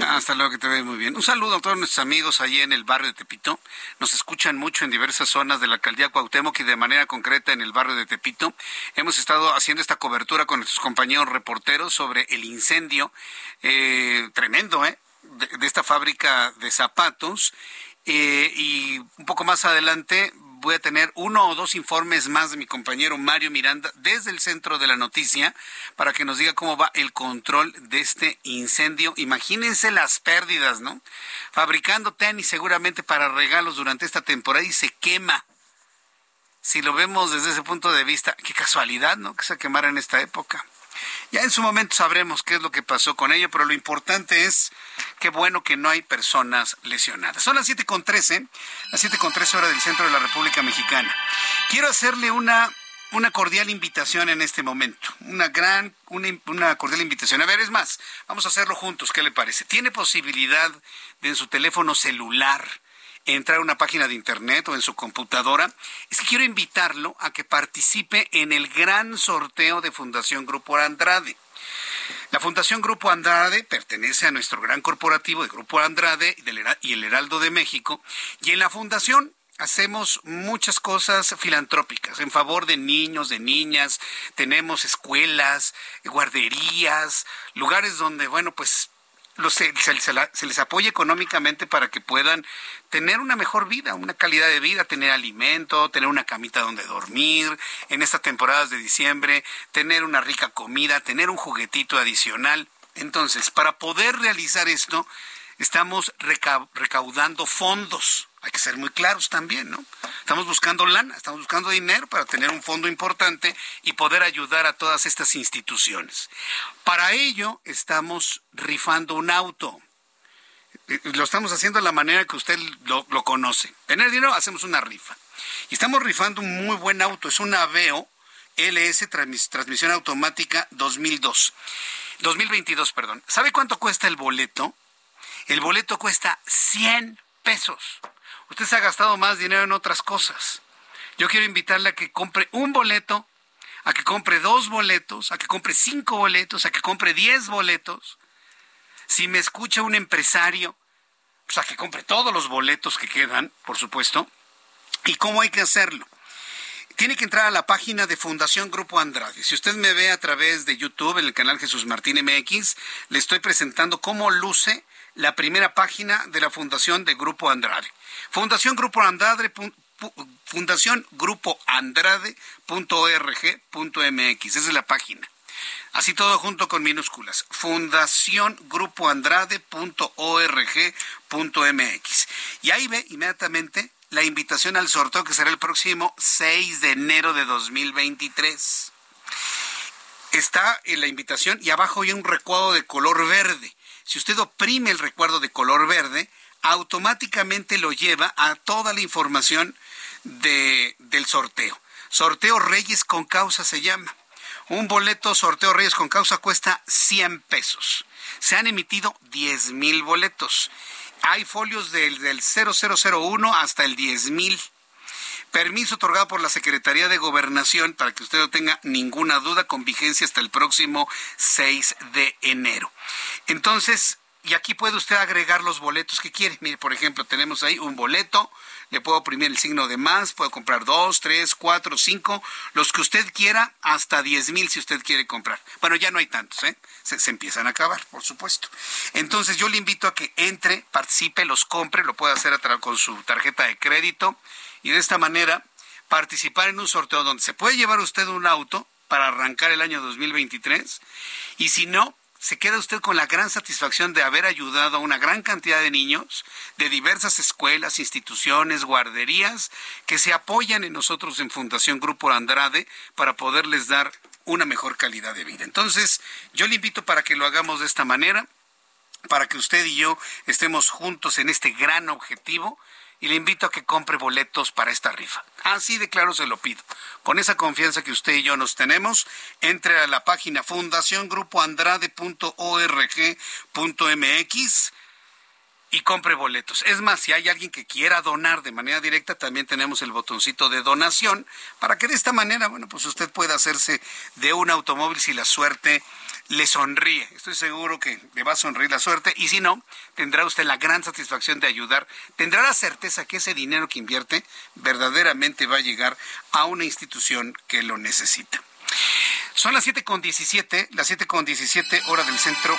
Hasta luego, que te ve muy bien. Un saludo a todos nuestros amigos allí en el barrio de Tepito. Nos escuchan mucho en diversas zonas de la alcaldía Cuauhtémoc y de manera concreta en el barrio de Tepito. Hemos estado haciendo esta cobertura con nuestros compañeros reporteros sobre el incendio eh, tremendo, ¿eh? De, de, esta fábrica de zapatos. Eh, y un poco más adelante voy a tener uno o dos informes más de mi compañero Mario Miranda desde el centro de la noticia para que nos diga cómo va el control de este incendio. Imagínense las pérdidas, ¿no? Fabricando tenis seguramente para regalos durante esta temporada y se quema. Si lo vemos desde ese punto de vista, qué casualidad, ¿no? Que se quemara en esta época. Ya en su momento sabremos qué es lo que pasó con ello, pero lo importante es que bueno que no hay personas lesionadas. Son las 7.13, las 7.13 horas del centro de la República Mexicana. Quiero hacerle una una cordial invitación en este momento, una gran, una, una, cordial invitación. A ver, es más, vamos a hacerlo juntos, ¿qué le parece? ¿Tiene posibilidad de en su teléfono celular entrar a una página de internet o en su computadora? Es que quiero invitarlo a que participe en el gran sorteo de Fundación Grupo Andrade. La Fundación Grupo Andrade pertenece a nuestro gran corporativo de Grupo Andrade y el Heraldo de México, y en la fundación hacemos muchas cosas filantrópicas en favor de niños, de niñas, tenemos escuelas, guarderías, lugares donde, bueno, pues se, se, les apoya económicamente para que puedan tener una mejor vida, una calidad de vida, tener alimento, tener una camita donde dormir, en estas temporadas de diciembre, tener una rica comida, tener un juguetito adicional. Entonces, para poder realizar esto, estamos recaudando fondos hay que ser muy claros también, ¿no? Estamos buscando lana, estamos buscando dinero para tener un fondo importante y poder ayudar a todas estas instituciones. Para ello estamos rifando un auto. Eh, lo estamos haciendo de la manera que usted lo, conoce. Tener dinero, hacemos una rifa. Y estamos rifando un muy buen auto. Es un Aveo LS Transmisión Automática 2002. 2022, perdón. ¿Sabe cuánto cuesta el boleto? El boleto cuesta 100 pesos usted se ha gastado más dinero en otras cosas. Yo quiero invitarle a que compre un boleto, a que compre dos boletos, a que compre cinco boletos, a que compre diez boletos. Si me escucha un empresario, pues a que compre todos los boletos que quedan, por supuesto. ¿Y cómo hay que hacerlo? Tiene que entrar a la página de Fundación Grupo Andrade. Si usted me ve a través de YouTube, en el canal Jesús Martín MX, le estoy presentando cómo luce la primera página de la Fundación de Grupo Andrade. Fundación Grupo Andrade. Fundación Grupo Andrade.org.mx. Esa es la página. Así todo junto con minúsculas. Fundación Grupo Andrade.org.mx. Y ahí ve inmediatamente la invitación al sorteo que será el próximo 6 de enero de 2023. Está en la invitación y abajo hay un recuadro de color verde. Si usted oprime el recuadro de color verde, automáticamente lo lleva a toda la información de, del sorteo. Sorteo Reyes con causa se llama. Un boleto sorteo Reyes con causa cuesta 100 pesos. Se han emitido 10 mil boletos. Hay folios del, del 0001 hasta el 10 mil. Permiso otorgado por la Secretaría de Gobernación para que usted no tenga ninguna duda con vigencia hasta el próximo 6 de enero. Entonces, y aquí puede usted agregar los boletos que quiere. Mire, por ejemplo, tenemos ahí un boleto, le puedo oprimir el signo de más, puedo comprar dos, tres, cuatro, cinco, los que usted quiera, hasta diez mil si usted quiere comprar. Bueno, ya no hay tantos, ¿eh? Se, empiezan a acabar, por supuesto. Entonces yo le invito a que entre, participe, los compre, lo puede hacer a con su tarjeta de crédito y de esta manera participar en un sorteo donde se puede llevar usted un auto para arrancar el año 2023 y si no, se queda usted con la gran satisfacción de haber ayudado a una gran cantidad de niños de diversas escuelas, instituciones, guarderías que se apoyan en nosotros en Fundación Grupo Andrade para poderles dar una mejor calidad de vida. Entonces, yo le invito para que lo hagamos de esta manera, para que usted y yo estemos juntos en este gran objetivo y le invito a que compre boletos para esta rifa. Así de claro se lo pido. Con esa confianza que usted y yo nos tenemos, entre a la página fundaciongrupoandrade.org.mx y compre boletos. Es más, si hay alguien que quiera donar de manera directa, también tenemos el botoncito de donación para que de esta manera, bueno, pues usted pueda hacerse de un automóvil si la suerte le sonríe. Estoy seguro que le va a sonreír la suerte y si no, tendrá usted la gran satisfacción de ayudar. Tendrá la certeza que ese dinero que invierte verdaderamente va a llegar a una institución que lo necesita. Son las 7.17, las 7.17 hora del centro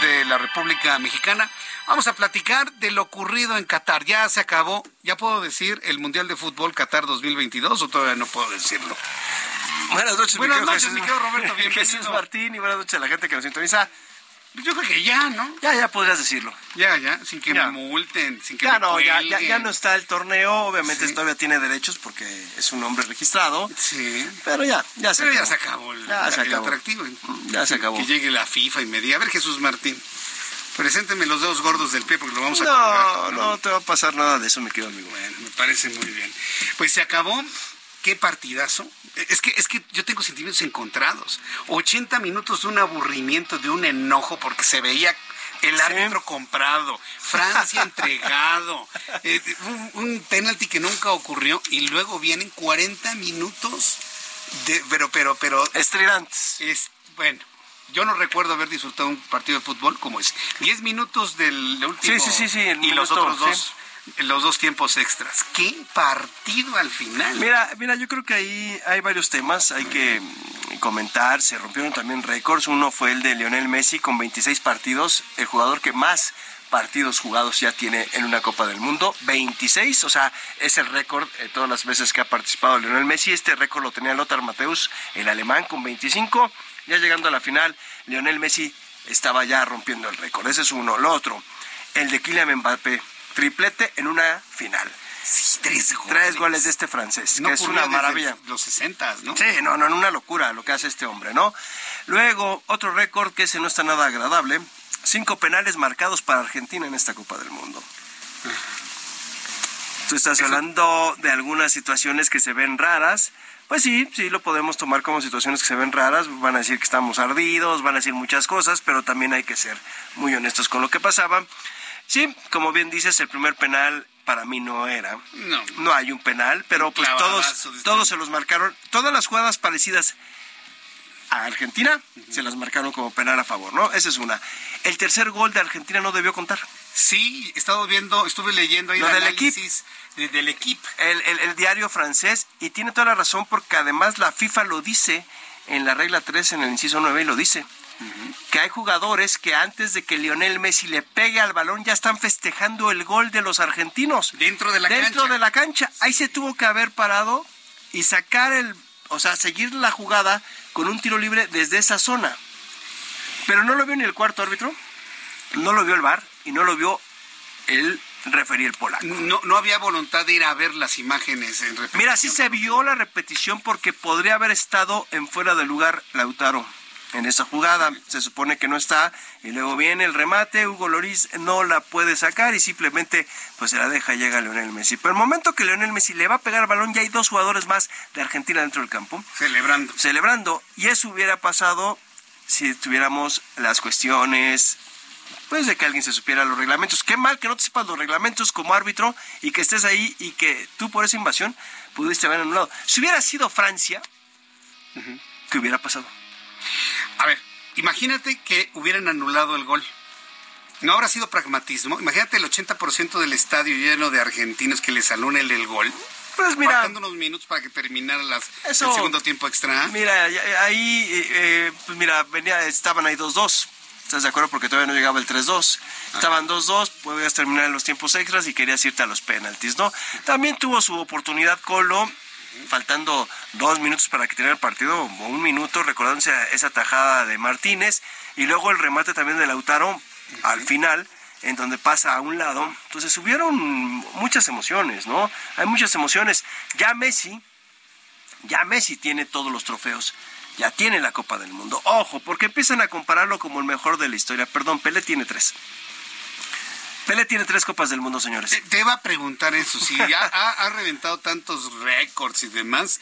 de la República Mexicana. Vamos a platicar de lo ocurrido en Qatar. Ya se acabó, ya puedo decir, el Mundial de Fútbol Qatar 2022 o todavía no puedo decirlo. Buenas noches, Buenas noches, mi querido Roberto. (laughs) Bienvenido. Jesús Martín y buenas noches a la gente que nos sintoniza. Yo creo que ya, ¿no? Ya, ya podrías decirlo. Ya, ya, sin que me multen, sin que ya me no, ya, ya, ya no está el torneo, obviamente Sí. todavía tiene derechos porque es un hombre registrado. Sí. Pero ya, ya se Pero ya acabó. se acabó el, Ya se el acabó. atractivo. Ya se acabó. Que llegue la FIFA y me diga, a ver Jesús Martín, presénteme los dedos gordos del pie porque lo vamos a colgar. No, no te va a pasar nada de eso, mi querido amigo. Bueno, me parece muy bien. Pues se acabó. Qué partidazo. Es que, es que yo tengo sentimientos encontrados. 80 minutos de un aburrimiento, de un enojo, porque se veía el árbitro comprado, Francia (laughs) entregado, eh, un, un penalti que nunca ocurrió, y luego vienen 40 minutos de. Pero, pero, pero. Estridantes. Es, bueno. Yo no recuerdo haber disfrutado un partido de fútbol como ese. 10 minutos del último. Sí, sí, sí, y los otros dos. Los dos tiempos extras. ¡Qué partido al final! Mira, mira, yo creo que ahí hay varios temas, hay que comentar, se rompieron también récords, uno fue el de Lionel Messi con 26 partidos, el jugador que más partidos jugados ya tiene en una Copa del Mundo, 26, o sea, es el récord de todas las veces que ha participado Lionel Messi, este récord lo tenía Lothar Mateus, el alemán, con 25, ya llegando a la final, Lionel Messi estaba ya rompiendo el récord, ese es uno, lo otro, el de Kylian Mbappé, triplete en una final. Sí, tres goles. Tres goles de este francés, No que es una desde maravilla. Los 60, ¿no? Sí, no, no, una locura lo que hace este hombre, ¿no? Luego, otro récord que ese no está nada agradable, cinco penales marcados para Argentina en esta Copa del Mundo. Tú estás hablando de algunas situaciones que se ven raras. Pues sí, sí, lo podemos tomar como situaciones que se ven raras. Van a decir que estamos ardidos, van a decir muchas cosas, pero también hay que ser muy honestos con lo que pasaba. Sí, como bien dices, el primer penal para mí no era. No. No hay un penal, pero pues todos, todos se los marcaron. Todas las jugadas parecidas a Argentina se las marcaron como penal a favor, ¿no? Esa es una. El tercer gol de Argentina no debió contar. Sí, he estado viendo, estuve leyendo ahí Lo el del análisis de- del equipo. El, el- el diario francés, y tiene toda la razón porque además la FIFA lo dice en la regla 3, en el inciso 9, y lo dice. Que hay jugadores que antes de que Lionel Messi le pegue al balón ya están festejando el gol de los argentinos. Dentro de la Dentro cancha. de la cancha. Ahí se tuvo que haber parado y sacar el, o sea, seguir la jugada con un tiro libre desde esa zona. Pero no lo vio ni el cuarto árbitro, no lo vio el VAR y no lo vio el referir el polaco. No, no había voluntad de ir a ver las imágenes en repetición. Mira, sí se vio la repetición porque podría haber estado en fuera de lugar Lautaro en esa jugada. Se supone que no está y luego viene el remate, Hugo Loris no la puede sacar y simplemente pues se la deja y llega Leonel Messi. Pero el momento que Leonel Messi le va a pegar el balón ya hay dos jugadores más de Argentina dentro del campo. Celebrando. Celebrando. Y eso hubiera pasado si tuviéramos las cuestiones pues de que alguien se supiera los reglamentos. Qué mal que no te sepas los reglamentos como árbitro y que estés ahí y que tú por esa invasión pudiste haber anulado. Si hubiera sido Francia, ¿qué hubiera pasado? A ver, imagínate que hubieran anulado el gol. No habrá sido pragmatismo. Imagínate el 80% del estadio lleno de argentinos que les anulen el gol. Pues mira, Faltando unos minutos para que terminara las, Eso- el segundo tiempo extra. mira, ya- ahí, eh, eh, pues mira, venía, estaban ahí 2-2. ¿Estás de acuerdo? Porque todavía no llegaba el 3-2. Estaban 2-2, podías terminar en los tiempos extras y querías irte a los penaltis, ¿no? También tuvo su oportunidad Colo, faltando dos minutos para que terminara el partido, o un minuto, recordándose esa tajada de Martínez, y luego el remate también de Lautaro al final, en donde pasa a un lado. Entonces hubieron muchas emociones, ¿no? Hay muchas emociones. Ya Messi, ya Messi tiene todos los trofeos. Ya tiene la Copa del Mundo. Ojo, porque empiezan a compararlo como el mejor de la historia. Perdón, Pelé tiene tres. Pelé tiene tres Copas del Mundo, señores. Te, te iba a preguntar eso. Si ya ha, ha reventado tantos récords y demás,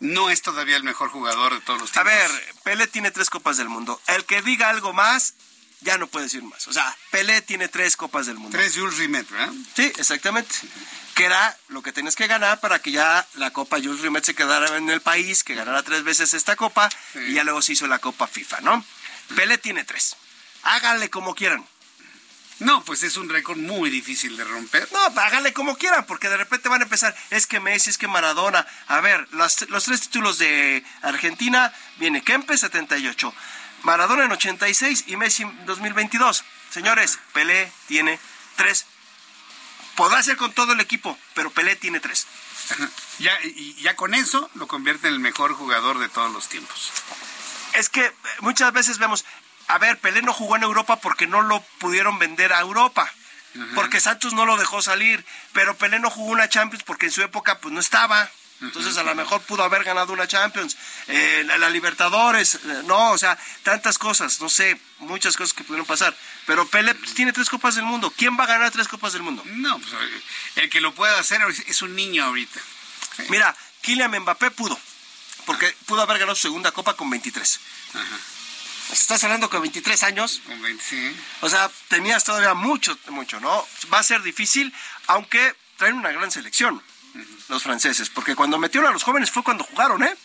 no es todavía el mejor jugador de todos los A tiempos. ver, Pelé tiene tres Copas del Mundo. El que diga algo más, ya no puede decir más. O sea, Pelé tiene tres Copas del Mundo. Tres Jules Rimet, ¿verdad? Sí, exactamente. Que era lo que tenías que ganar para que ya la Copa Jules Rimet se quedara en el país, que ganara tres veces esta Copa, y ya luego se hizo la Copa FIFA, ¿no? Pelé tiene tres. Háganle como quieran. No, pues es un récord muy difícil de romper. No, háganle como quieran, porque de repente van a empezar, es que Messi, es que Maradona. A ver, los, los tres títulos de Argentina, viene Kempe 78, Maradona en 86 y Messi en 2022. Señores, Pelé tiene tres. Podrá ser con todo el equipo, pero Pelé tiene tres. Ya, y ya con eso lo convierte en el mejor jugador de todos los tiempos. Es que muchas veces vemos, a ver, Pelé no jugó en Europa porque no lo pudieron vender a Europa. Porque Santos no lo dejó salir, pero Pelé no jugó una Champions porque en su época pues no estaba. Entonces a lo mejor pudo haber ganado una Champions, eh, la, la Libertadores, eh, no, o sea, tantas cosas, no sé, muchas cosas que pudieron pasar. Pero Pelé pues, tiene tres copas del mundo. ¿Quién va a ganar tres copas del mundo? No, pues el que lo pueda hacer es un niño ahorita. Mira, Kylian Mbappé pudo, porque pudo haber ganado su segunda copa con 23. Ajá. Estás hablando con 23 años. Con 20, sí. O sea, tenías todavía mucho, mucho, ¿no? Va a ser difícil, aunque traen una gran selección los franceses, porque cuando metieron a los jóvenes fue cuando jugaron, ¿eh?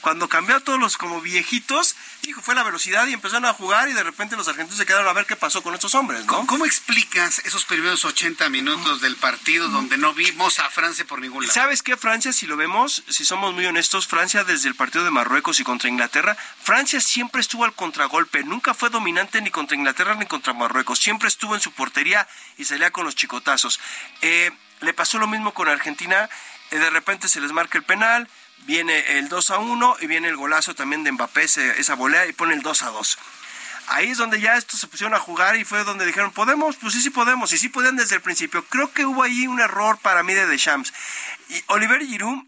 Cuando cambió a todos los como viejitos, hijo, fue la velocidad y empezaron a jugar y de repente los argentinos se quedaron a ver qué pasó con estos hombres, ¿no? ¿Cómo, cómo explicas esos primeros 80 minutos del partido donde no vimos a Francia por ningún lado? ¿Sabes qué, Francia? Si lo vemos, si somos muy honestos, Francia desde el partido de Marruecos y contra Inglaterra, Francia siempre estuvo al contragolpe, nunca fue dominante ni contra Inglaterra ni contra Marruecos, siempre estuvo en su portería y salía con los chicotazos. Eh, le pasó lo mismo con Argentina, de repente se les marca el penal, viene el 2 a 1 y viene el golazo también de Mbappé, esa volea y pone el 2 a 2. Ahí es donde ya estos se pusieron a jugar y fue donde dijeron, ¿podemos? Pues sí, sí podemos. Y sí podían desde el principio. Creo que hubo ahí un error para mí de Deschamps. Y Oliver Giroud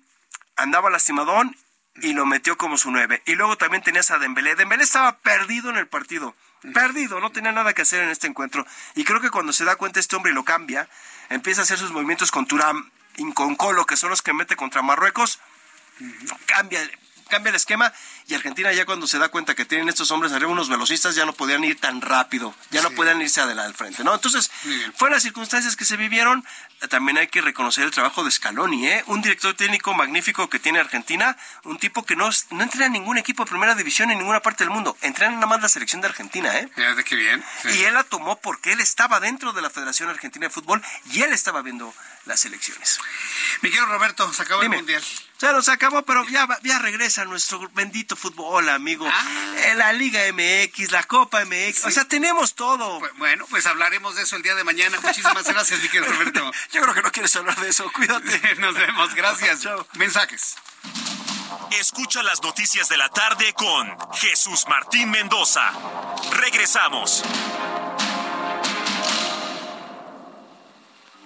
andaba lastimadón y lo metió como su nueve. Y luego también tenías a Dembélé. Dembélé estaba perdido en el partido. Perdido, no tenía nada que hacer en este encuentro. Y creo que cuando se da cuenta este hombre y lo cambia, empieza a hacer sus movimientos con Turam y con Colo, que son los que mete contra Marruecos, cambia, el- cambia el esquema y Argentina ya cuando se da cuenta que tienen estos hombres arriba unos velocistas ya no podían ir tan rápido, ya no podían irse adelante al frente, ¿no? Entonces, fueron las circunstancias que se vivieron, también hay que reconocer el trabajo de Scaloni, ¿eh? Un director técnico magnífico que tiene Argentina, un tipo que no, no entrena en ningún equipo de primera división en ninguna parte del mundo, entrena nada más la selección de Argentina, ¿eh? Fíjate qué bien. sí. Y él la tomó porque él estaba dentro de la Federación Argentina de Fútbol y él estaba viendo las elecciones. Mi querido Roberto, se acabó Dime. el mundial. Ya nos acabó, pero ya, regresa nuestro bendito fútbol, amigo. Eh, La Liga MX, la Copa MX. O sea, tenemos todo. Bueno, pues hablaremos de eso el día de mañana. Muchísimas gracias, mi querido Roberto. (laughs) Yo creo que no quieres hablar de eso. Cuídate. (laughs) Nos vemos, gracias. Mensajes. Escucha las noticias de la tarde con Jesús Martín Mendoza. Regresamos.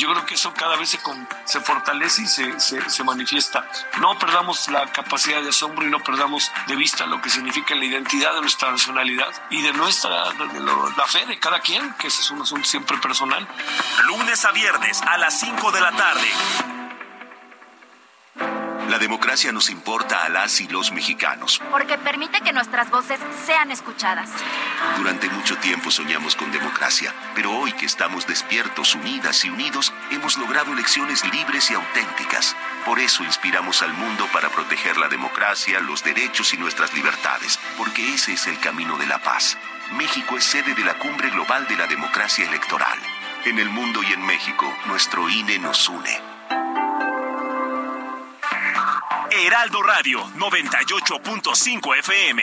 Yo creo que eso cada vez se, fortalece y se, manifiesta. No perdamos la capacidad de asombro y no perdamos de vista lo que significa la identidad de nuestra nacionalidad y de nuestra de la fe de cada quien, que ese es un asunto siempre personal. Lunes a viernes a las 5 de la tarde. La democracia nos importa a las y los mexicanos. Porque permite que nuestras voces sean escuchadas. Durante mucho tiempo soñamos con democracia, pero hoy que estamos despiertos, unidas y unidos, hemos logrado elecciones libres y auténticas. Por eso inspiramos al mundo para proteger la democracia, los derechos y nuestras libertades, porque ese es el camino de la paz. México es sede de la Cumbre Global de la Democracia Electoral. En el mundo y en México, nuestro INE nos une. Heraldo Radio 98.5 FM.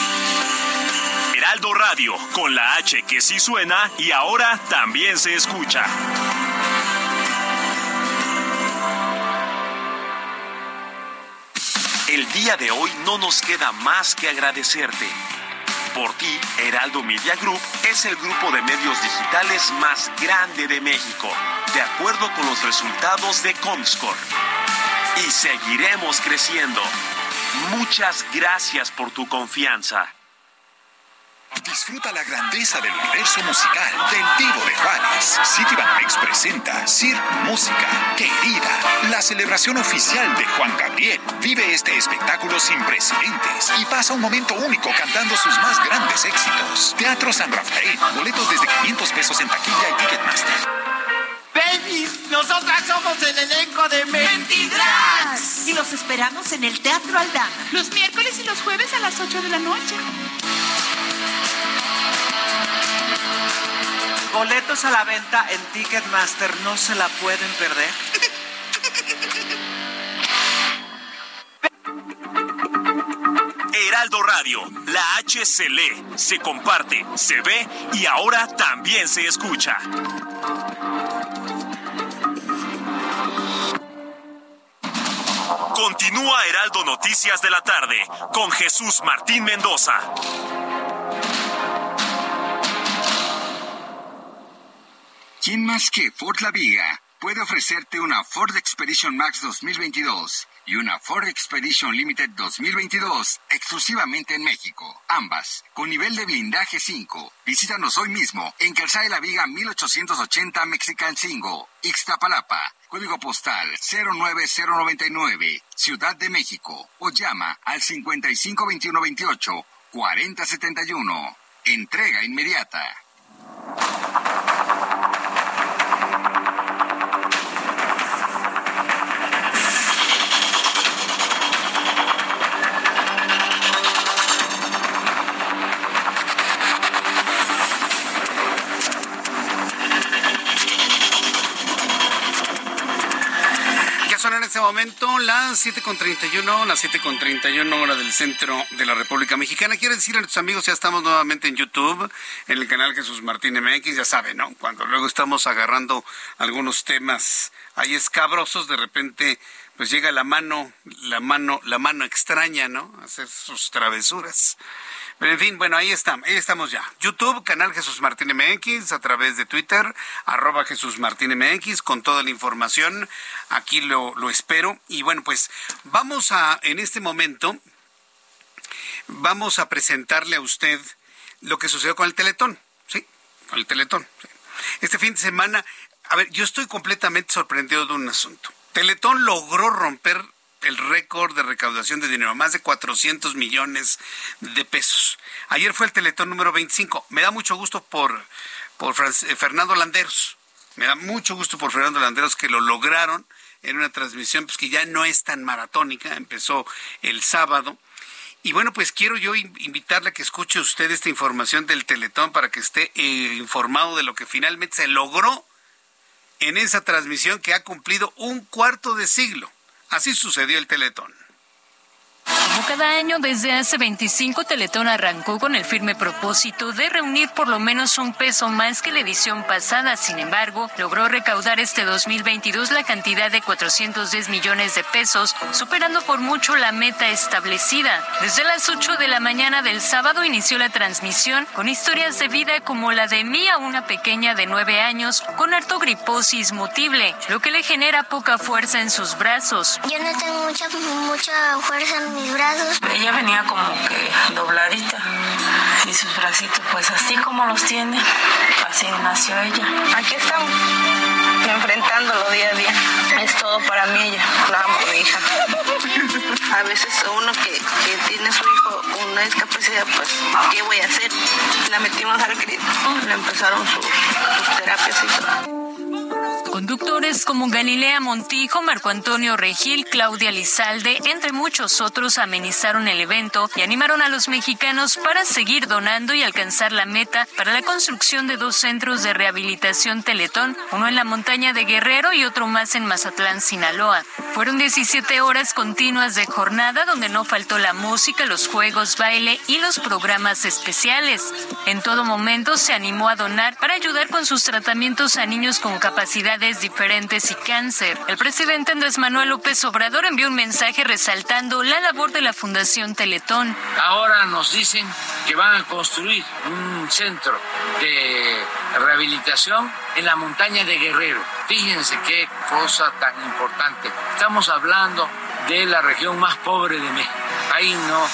Heraldo Radio, con la H que sí suena y ahora también se escucha. El día de hoy no nos queda más que agradecerte. Por ti, Heraldo Media Group es el grupo de medios digitales más grande de México, de acuerdo con los resultados de Comscore. y seguiremos creciendo. Muchas gracias por tu confianza. Disfruta la grandeza del universo musical del Divo de Juárez. Citibanamex presenta Cirque Música Querida, la celebración oficial de Juan Gabriel. Vive este espectáculo sin precedentes y pasa un momento único cantando sus más grandes éxitos. Teatro San Rafael, boletos desde 500 pesos en taquilla y Ticketmaster. Baby, nosotras somos el elenco de Mentidrags. Los esperamos en el Teatro Aldama. Los miércoles y los jueves a las 8 de la noche. Boletos a la venta en Ticketmaster, no se la pueden perder. Heraldo Radio, la H se lee, se comparte, se ve y ahora también se escucha. Continúa Heraldo Noticias de la tarde con Jesús Martín Mendoza. ¿Quién más que Ford La Viga puede ofrecerte una Ford Expedition Max 2022 y una Ford Expedition Limited 2022 exclusivamente en México? Ambas con nivel de blindaje 5. Visítanos hoy mismo en Calzada de la Viga 1880 Mexican 5, Ixtapalapa. Código postal 09099, Ciudad de México. O llama al 552128 4071. Entrega inmediata. Este momento las 7.31, las 7.31 hora del centro de la República Mexicana. Quiero decir a nuestros amigos, ya estamos nuevamente en YouTube, en el canal Jesús Martín MX, ya saben, ¿no? Cuando luego estamos agarrando algunos temas ahí escabrosos, de repente pues llega la mano, la mano, la mano extraña, ¿no? A hacer sus travesuras. En fin, bueno, ahí estamos, ahí estamos ya. YouTube, canal Jesús Martín MX, a través de Twitter, arroba Jesús Martín MX, con toda la información. Aquí lo, lo espero. Y bueno, pues vamos a, en este momento, vamos a presentarle a usted lo que sucedió con el Teletón, ¿sí? Con el Teletón. Este fin de semana, a ver, yo estoy completamente sorprendido de un asunto. Teletón logró romper el récord de recaudación de dinero, más de 400 millones de pesos. Ayer fue el Teletón número 25. Me da mucho gusto por, por eh, Fernando Landeros. Me da mucho gusto por Fernando Landeros que lo lograron en una transmisión pues, que ya no es tan maratónica. Empezó el sábado. Y bueno, pues quiero yo in- invitarle a que escuche usted esta información del Teletón para que esté eh, informado de lo que finalmente se logró en esa transmisión que ha cumplido un cuarto de siglo. Así sucedió el Teletón. Como cada año desde hace 25, Teletón arrancó con el firme propósito de reunir por lo menos un peso más que la edición pasada. Sin embargo, logró recaudar este 2022 la cantidad de 410 millones de pesos, superando por mucho la meta establecida. Desde las 8 de la mañana del sábado inició la transmisión con historias de vida como la de Mía, una pequeña de 9 años con artogriposis mutible, lo que le genera poca fuerza en sus brazos. Yo no tengo mucha, mucha fuerza en mis brazos. Ella venía como que dobladita y sus bracitos pues así como los tiene, así nació ella. Aquí estamos, enfrentándolo día a día. Es todo para mí ella, la amo mi hija. A veces uno que, que tiene su hijo con una discapacidad, pues, ¿qué voy a hacer? La metimos al grito, le empezaron sus, sus terapias y todo. Conductores como Galilea Montijo, Marco Antonio Regil, Claudia Lizalde, entre muchos otros, amenizaron el evento y animaron a los mexicanos para seguir donando y alcanzar la meta para la construcción de dos centros de rehabilitación Teletón, uno en la montaña de Guerrero y otro más en Mazatlán, Sinaloa. Fueron 17 horas continuas de jornada donde no faltó la música, los juegos, baile y los programas especiales. En todo momento se animó a donar para ayudar con sus tratamientos a niños con capacidades diferentes y cáncer. El presidente Andrés Manuel López Obrador envió un mensaje resaltando la labor de la Fundación Teletón. Ahora nos dicen que van a construir un centro de rehabilitación en la montaña de Guerrero. Fíjense qué cosa tan importante. Estamos hablando de la región más pobre de México. Ahí no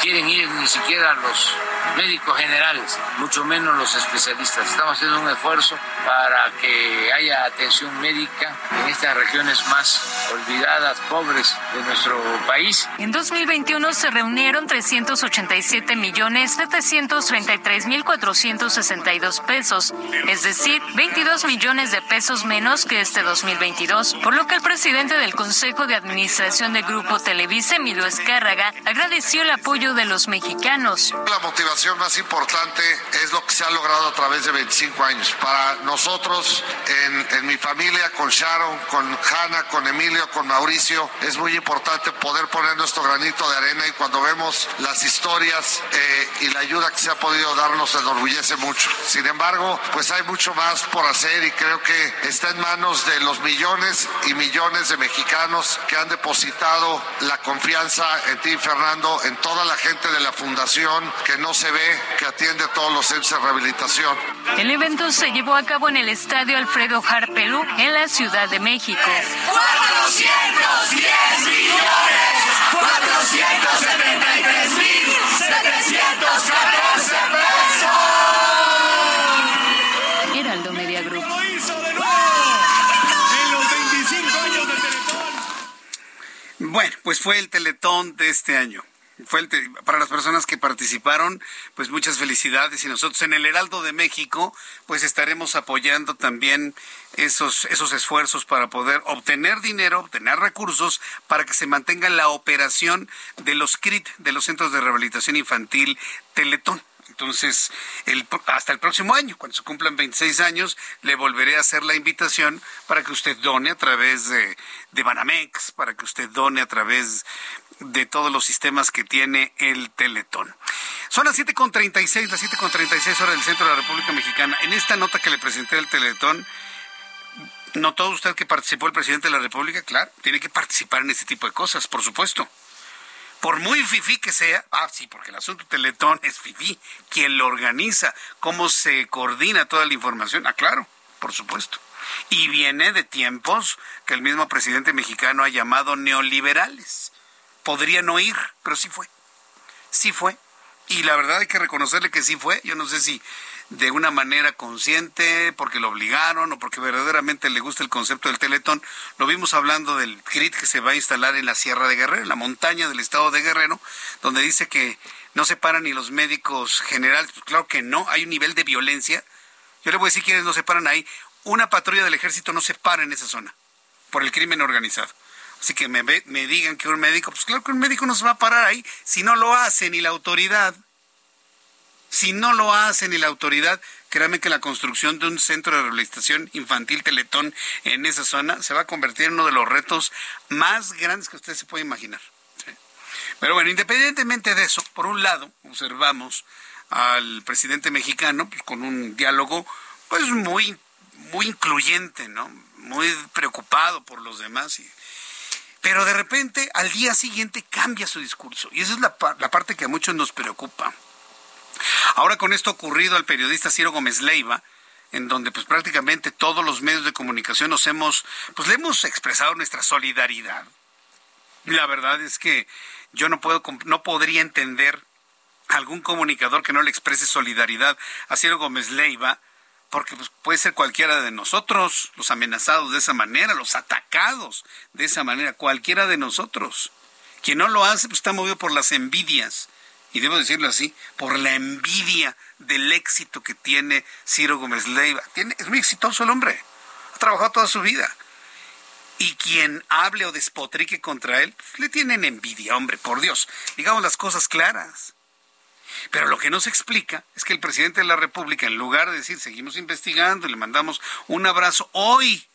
quieren ir ni siquiera los médicos generales, mucho menos los especialistas. Estamos haciendo un esfuerzo para que haya atención médica en estas regiones más olvidadas, pobres de nuestro país. En 2021 se reunieron 387 millones 733 mil 462 pesos, es decir, 22 millones de pesos menos que este 2022, por lo que el presidente del Consejo de Administración del Grupo Televisa, Emilio Escárraga, agradeció el apoyo de los mexicanos. La motivación más importante es lo que se ha logrado a través de 25 años. Para nosotros, en, en mi familia, con Sharon, con Hanna, con Emilio, con Mauricio, es muy importante poder poner nuestro granito de arena y cuando vemos las historias eh, y la ayuda que se ha podido dar nos enorgullece mucho. Sin embargo, pues hay mucho más por hacer y creo que está en manos de los millones y millones de mexicanos que han depositado la confianza en ti, Fernando, en toda la gente de la fundación que no ve, que atiende todos los centros de rehabilitación. El evento se llevó a cabo en el estadio Alfredo Harpelú en la Ciudad de México. 410 millones 473 mil 714 pesos. Heraldo Media Group. En los 25 años de Teletón. Bueno, pues fue el Teletón de este año. Fue para las personas que participaron, pues muchas felicidades y nosotros en el Heraldo de México, pues estaremos apoyando también esos esos esfuerzos para poder obtener dinero, obtener recursos para que se mantenga la operación de los CRIT, de los Centros de Rehabilitación Infantil Teletón. Entonces, el, hasta el próximo año, cuando se cumplan 26 años, le volveré a hacer la invitación para que usted done a través de, de Banamex, para que usted done a través de todos los sistemas que tiene el Teletón. Son las 7.36, las 7.36 horas del centro de la República Mexicana. En esta nota que le presenté al Teletón, ¿notó usted que participó el presidente de la República? Claro, tiene que participar en este tipo de cosas, por supuesto por muy fifí que sea, ah, sí, porque el asunto Teletón es fifí, quien lo organiza, cómo se coordina toda la información, ah, claro, por supuesto. Y viene de tiempos que el mismo presidente mexicano ha llamado neoliberales. Podría no ir, pero sí fue. Sí fue. Y la verdad hay que reconocerle que sí fue. Yo no sé si de una manera consciente, porque lo obligaron o porque verdaderamente le gusta el concepto del Teletón. Lo vimos hablando del CRIT que se va a instalar en la Sierra de Guerrero, en la montaña del estado de Guerrero, donde dice que no se paran ni los médicos generales. Pues claro que no, hay un nivel de violencia. Yo le voy a decir quiénes no se paran ahí. Una patrulla del ejército no se para en esa zona por el crimen organizado. Así que me, me digan que un médico, pues claro que un médico no se va a parar ahí si no lo hace ni la autoridad. Si no lo hace ni la autoridad, créanme que la construcción de un centro de rehabilitación infantil Teletón en esa zona se va a convertir en uno de los retos más grandes que usted se puede imaginar. Pero bueno, independientemente de eso, por un lado, observamos al presidente mexicano pues, con un diálogo pues muy, muy incluyente, ¿no? Muy preocupado por los demás y, pero de repente al día siguiente cambia su discurso. Y esa es la, pa- la parte que a muchos nos preocupa. Ahora con esto ocurrido al periodista Ciro Gómez Leiva, en donde pues prácticamente todos los medios de comunicación nos hemos, pues le hemos expresado nuestra solidaridad. La verdad es que yo no puedo, no podría entender algún comunicador que no le exprese solidaridad a Ciro Gómez Leiva, porque pues, puede ser cualquiera de nosotros, los amenazados de esa manera, los atacados de esa manera, cualquiera de nosotros. Quien no lo hace pues, está movido por las envidias, y debo decirlo así, por la envidia del éxito que tiene Ciro Gómez Leiva. Es muy exitoso el hombre, ha trabajado toda su vida. Y quien hable o despotrique contra él, pues, le tienen envidia, hombre, por Dios. Digamos las cosas claras. Pero lo que no se explica es que el presidente de la República, en lugar de decir seguimos investigando, le mandamos un abrazo, hoy,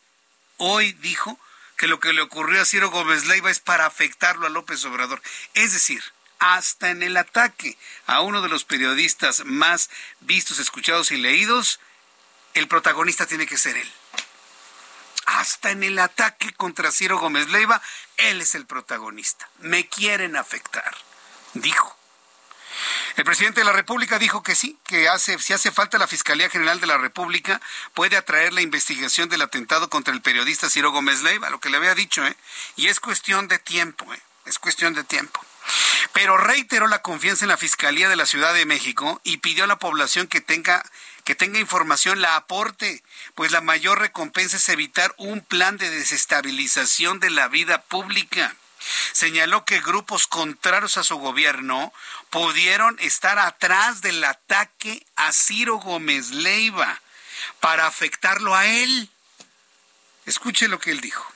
hoy dijo que lo que le ocurrió a Ciro Gómez Leiva es para afectarlo a López Obrador. Es decir, hasta en el ataque a uno de los periodistas más vistos, escuchados y leídos, el protagonista tiene que ser él. hasta en el ataque contra Ciro Gómez Leiva, él es el protagonista. Me quieren afectar, dijo. El presidente de la República dijo que sí, que hace, si hace falta la Fiscalía General de la República puede atraer la investigación del atentado contra el periodista Ciro Gómez Leiva, lo que le había dicho, ¿eh? Y es cuestión de tiempo, ¿eh? Es cuestión de tiempo. Pero reiteró la confianza en la Fiscalía de la Ciudad de México y pidió a la población que tenga que tenga información la aporte, pues la mayor recompensa es evitar un plan de desestabilización de la vida pública. Señaló que grupos contrarios a su gobierno pudieron estar atrás del ataque a Ciro Gómez Leiva para afectarlo a él. Escuche lo que él dijo.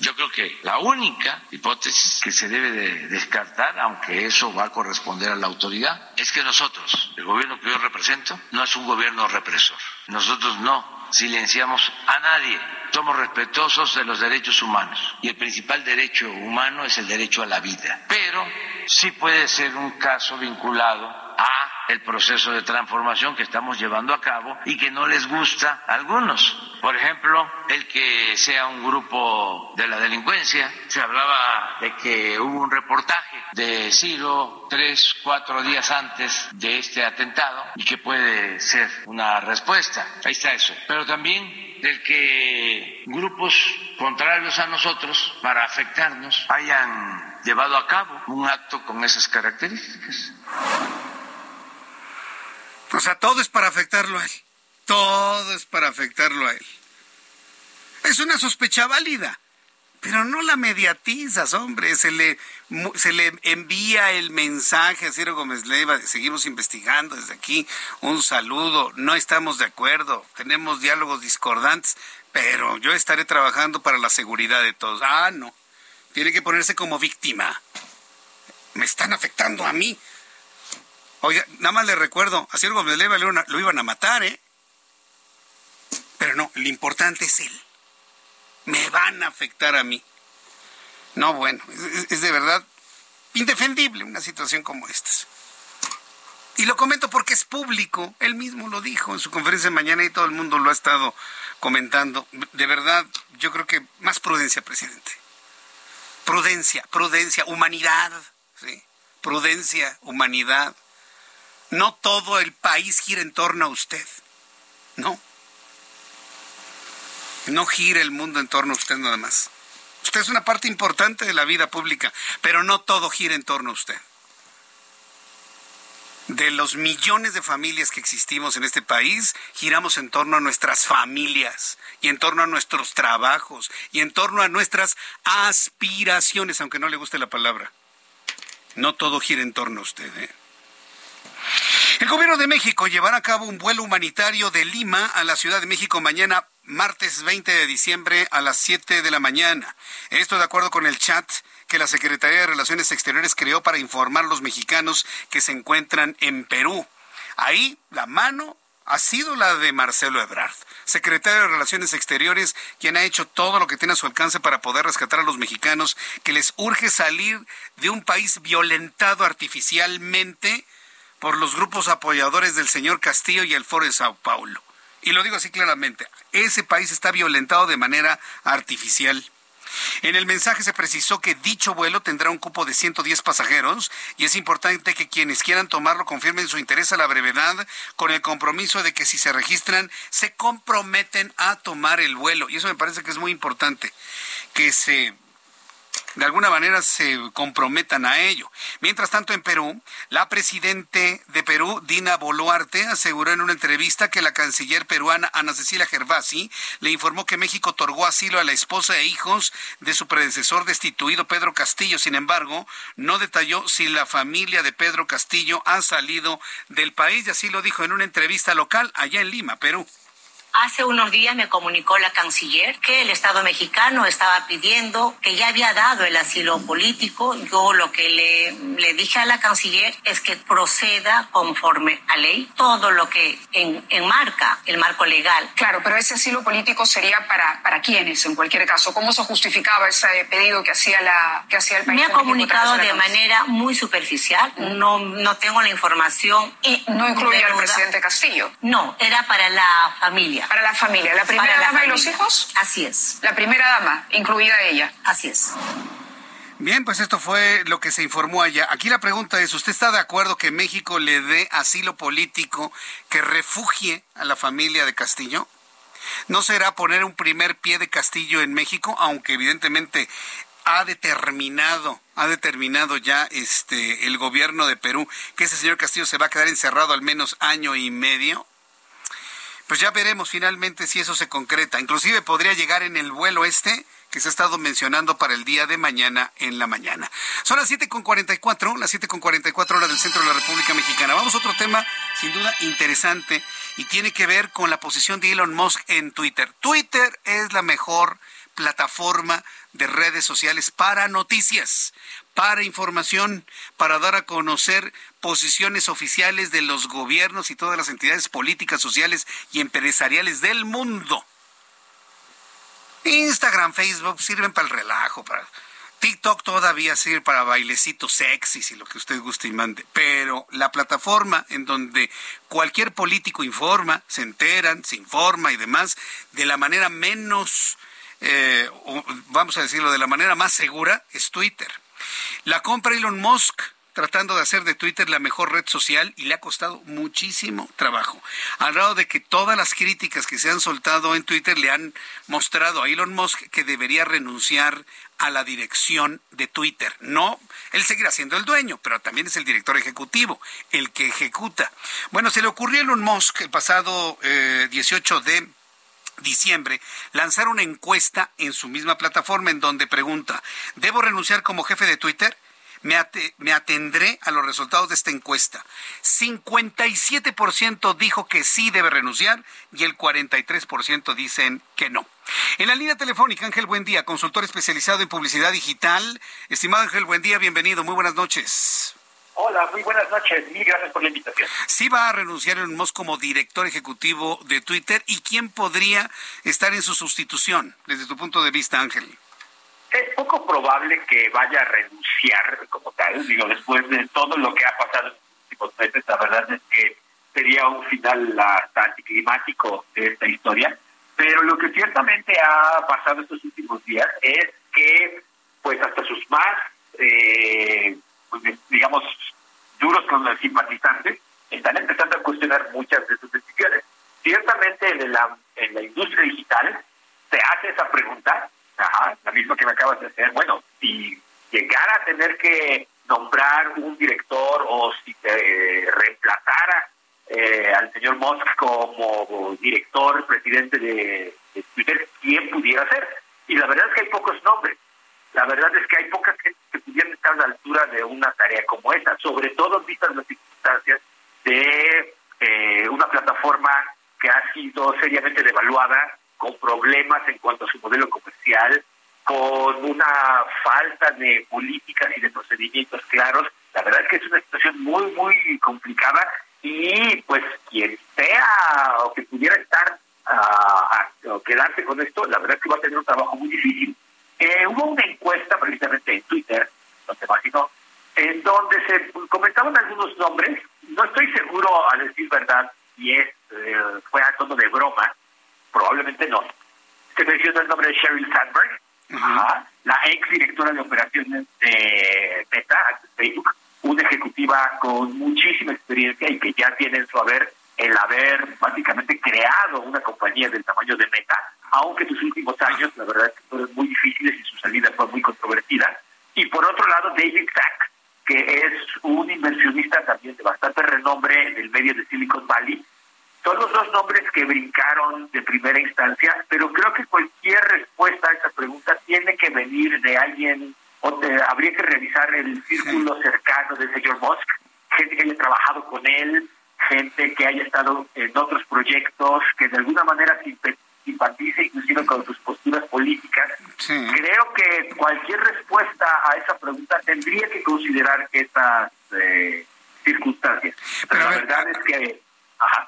Yo creo que la única hipótesis que se debe de descartar, aunque eso va a corresponder a la autoridad, es que nosotros, el gobierno que yo represento, no es un gobierno represor. Nosotros no silenciamos a nadie. Somos respetuosos de los derechos humanos y el principal derecho humano es el derecho a la vida. Pero sí puede ser un caso vinculado a el proceso de transformación que estamos llevando a cabo y que no les gusta a algunos. Por ejemplo, el que sea un grupo de la delincuencia. Se hablaba de que hubo un reportaje de Ciro tres, cuatro días antes de este atentado y que puede ser una respuesta. Ahí está eso. Pero también del que grupos contrarios a nosotros, para afectarnos, hayan llevado a cabo un acto con esas características. O sea, todo es para afectarlo a él. Todo es para afectarlo a él. Es una sospecha válida, pero no la mediatizas, hombre. Se le, se le envía el mensaje a Ciro Gómez Leiva. Seguimos investigando desde aquí. Un saludo. No estamos de acuerdo. Tenemos diálogos discordantes, pero yo estaré trabajando para la seguridad de todos. Ah, no. Tiene que ponerse como víctima. Me están afectando a mí. Oiga, nada más le recuerdo, a Ciro Gómez Leiva lo iban a matar, ¿eh? Pero no, lo importante es él. Me van a afectar a mí. No, bueno, es, de verdad indefendible una situación como esta. Y lo comento porque es público. Él mismo lo dijo en su conferencia de mañana y todo el mundo lo ha estado comentando. De verdad, yo creo que más prudencia, presidente. Prudencia, prudencia, humanidad. ¿sí? Prudencia, humanidad. No todo el país gira en torno a usted. No. No gira el mundo en torno a usted nada más. Usted es una parte importante de la vida pública, pero no todo gira en torno a usted. De los millones de familias que existimos en este país, giramos en torno a nuestras familias y en torno a nuestros trabajos y en torno a nuestras aspiraciones, aunque no le guste la palabra. No todo gira en torno a usted. ¿eh? El gobierno de México llevará a cabo un vuelo humanitario de Lima a la Ciudad de México mañana martes 20 de diciembre a las 7 de la mañana. Esto de acuerdo con el chat que la Secretaría de Relaciones Exteriores creó para informar a los mexicanos que se encuentran en Perú. Ahí la mano ha sido la de Marcelo Ebrard, secretario de Relaciones Exteriores, quien ha hecho todo lo que tiene a su alcance para poder rescatar a los mexicanos que les urge salir de un país violentado artificialmente por los grupos apoyadores del señor Castillo y el Foro de Sao Paulo. Y lo digo así claramente, ese país está violentado de manera artificial. En el mensaje se precisó que dicho vuelo tendrá un cupo de 110 pasajeros y es importante que quienes quieran tomarlo confirmen su interés a la brevedad con el compromiso de que si se registran se comprometen a tomar el vuelo. Y eso me parece que es muy importante, que se de alguna manera se comprometan a ello. Mientras tanto, en Perú, la presidente de Perú, Dina Boluarte, aseguró en una entrevista que la canciller peruana Ana Cecilia Gervasi le informó que México otorgó asilo a la esposa e hijos de su predecesor destituido Pedro Castillo. Sin embargo, no detalló si la familia de Pedro Castillo ha salido del país y así lo dijo en una entrevista local allá en Lima, Perú. Hace unos días me comunicó la canciller que el Estado mexicano estaba pidiendo que ya había dado el asilo político. Yo lo que le, le dije a la canciller es que proceda conforme a ley todo lo que en, enmarca el marco legal. Claro, pero ese asilo político sería para, para quiénes en cualquier caso. ¿Cómo se justificaba ese pedido que hacía, la, que hacía el país? Me ha comunicado de manera muy superficial. No, no tengo la información. ¿Y no incluye al presidente Castillo? No, era para la familia familia. Para la familia. ¿La primera dama y los hijos? Así es. La primera dama, incluida ella. Así es. Bien, pues esto fue lo que se informó allá. Aquí la pregunta es, ¿usted está de acuerdo que México le dé asilo político que refugie a la familia de Castillo? ¿No será poner un primer pie de Castillo en México, aunque evidentemente ha determinado, ha determinado ya este el gobierno de Perú que ese señor Castillo se va a quedar encerrado al menos año y medio? Pues ya veremos finalmente si eso se concreta. Inclusive podría llegar en el vuelo este que se ha estado mencionando para el día de mañana en la mañana. Son las 7.44, las 7.44 horas del centro de la República Mexicana. Vamos a otro tema sin duda interesante y tiene que ver con la posición de Elon Musk en Twitter. Twitter es la mejor plataforma de redes sociales para noticias, para información, para dar a conocer posiciones oficiales de los gobiernos y todas las entidades políticas, sociales y empresariales del mundo. Instagram, Facebook sirven para el relajo, para TikTok todavía sirve para bailecitos sexys y lo que usted guste y mande, pero la plataforma en donde cualquier político informa, se enteran, se informa y demás, de la manera menos, eh, vamos a decirlo, de la manera más segura, es Twitter. La compra Elon Musk tratando de hacer de Twitter la mejor red social y le ha costado muchísimo trabajo. Al grado de que todas las críticas que se han soltado en Twitter le han mostrado a Elon Musk que debería renunciar a la dirección de Twitter. No, él seguirá siendo el dueño, pero también es el director ejecutivo, el que ejecuta. Bueno, se le ocurrió a Elon Musk el pasado 18 eh, de diciembre lanzar una encuesta en su misma plataforma en donde pregunta, ¿debo renunciar como jefe de Twitter? me, atendré a los resultados de esta encuesta. 57% dijo que sí debe renunciar y el 43% dicen que no. En la línea telefónica, Ángel Buendía, consultor especializado en publicidad digital. Estimado Ángel Buendía, bienvenido, muy buenas noches. Hola, muy buenas noches. Mil gracias por la invitación. Sí va a renunciar en Musk como director ejecutivo de Twitter. ¿Y quién podría estar en su sustitución, desde tu punto de vista, Ángel? es poco probable que vaya a renunciar como tal, digo, después de todo lo que ha pasado en los últimos meses, la verdad es que sería un final hasta anticlimático de esta historia, pero lo que ciertamente ha pasado estos últimos días es que, pues hasta sus más, eh, pues, digamos, duros con los simpatizantes, están empezando a cuestionar muchas de sus decisiones. Ciertamente en la, en la industria digital se hace esa pregunta, Ajá, la misma que me acabas de hacer. Bueno, si llegara a tener que nombrar un director o si se reemplazara eh, al señor Musk como director, presidente de, Twitter, ¿quién pudiera ser? Y la verdad es que hay pocos nombres. La verdad es que hay pocas gente que pudieran estar a la altura de una tarea como esta, sobre todo vistas las circunstancias de eh, una plataforma que ha sido seriamente devaluada con problemas en cuanto a su modelo comercial, con una falta de políticas y de procedimientos claros. La verdad es que es una situación muy, muy complicada y pues quien sea o que pudiera estar o quedarse con esto, la verdad es que va a tener un trabajo muy difícil. Eh, hubo una encuesta precisamente en Twitter, no te imagino, en donde se comentaban algunos nombres, no estoy seguro a decir verdad, y es, eh, fue a tono de broma, probablemente no. Se menciona el nombre de Sheryl Sandberg, la ex directora de operaciones de Meta, Facebook, una ejecutiva con muchísima experiencia y que ya tiene en su haber el haber básicamente creado una compañía del tamaño de Meta, aunque sus últimos años, la verdad es que fueron muy difíciles y su salida fue muy controvertida. Y por otro lado, David Sack, que es un inversionista también de bastante renombre en el medio de Silicon Valley, son los dos nombres que brincaron de primera instancia, pero creo que cualquier respuesta a esa pregunta tiene que venir de alguien, o habría que revisar el círculo cercano del señor Musk, gente que haya trabajado con él, gente que haya estado en otros proyectos, que de alguna manera simpatice inclusive con sus posturas políticas. Creo que cualquier respuesta a esa pregunta tendría que considerar esas eh, circunstancias. Pero la verdad es que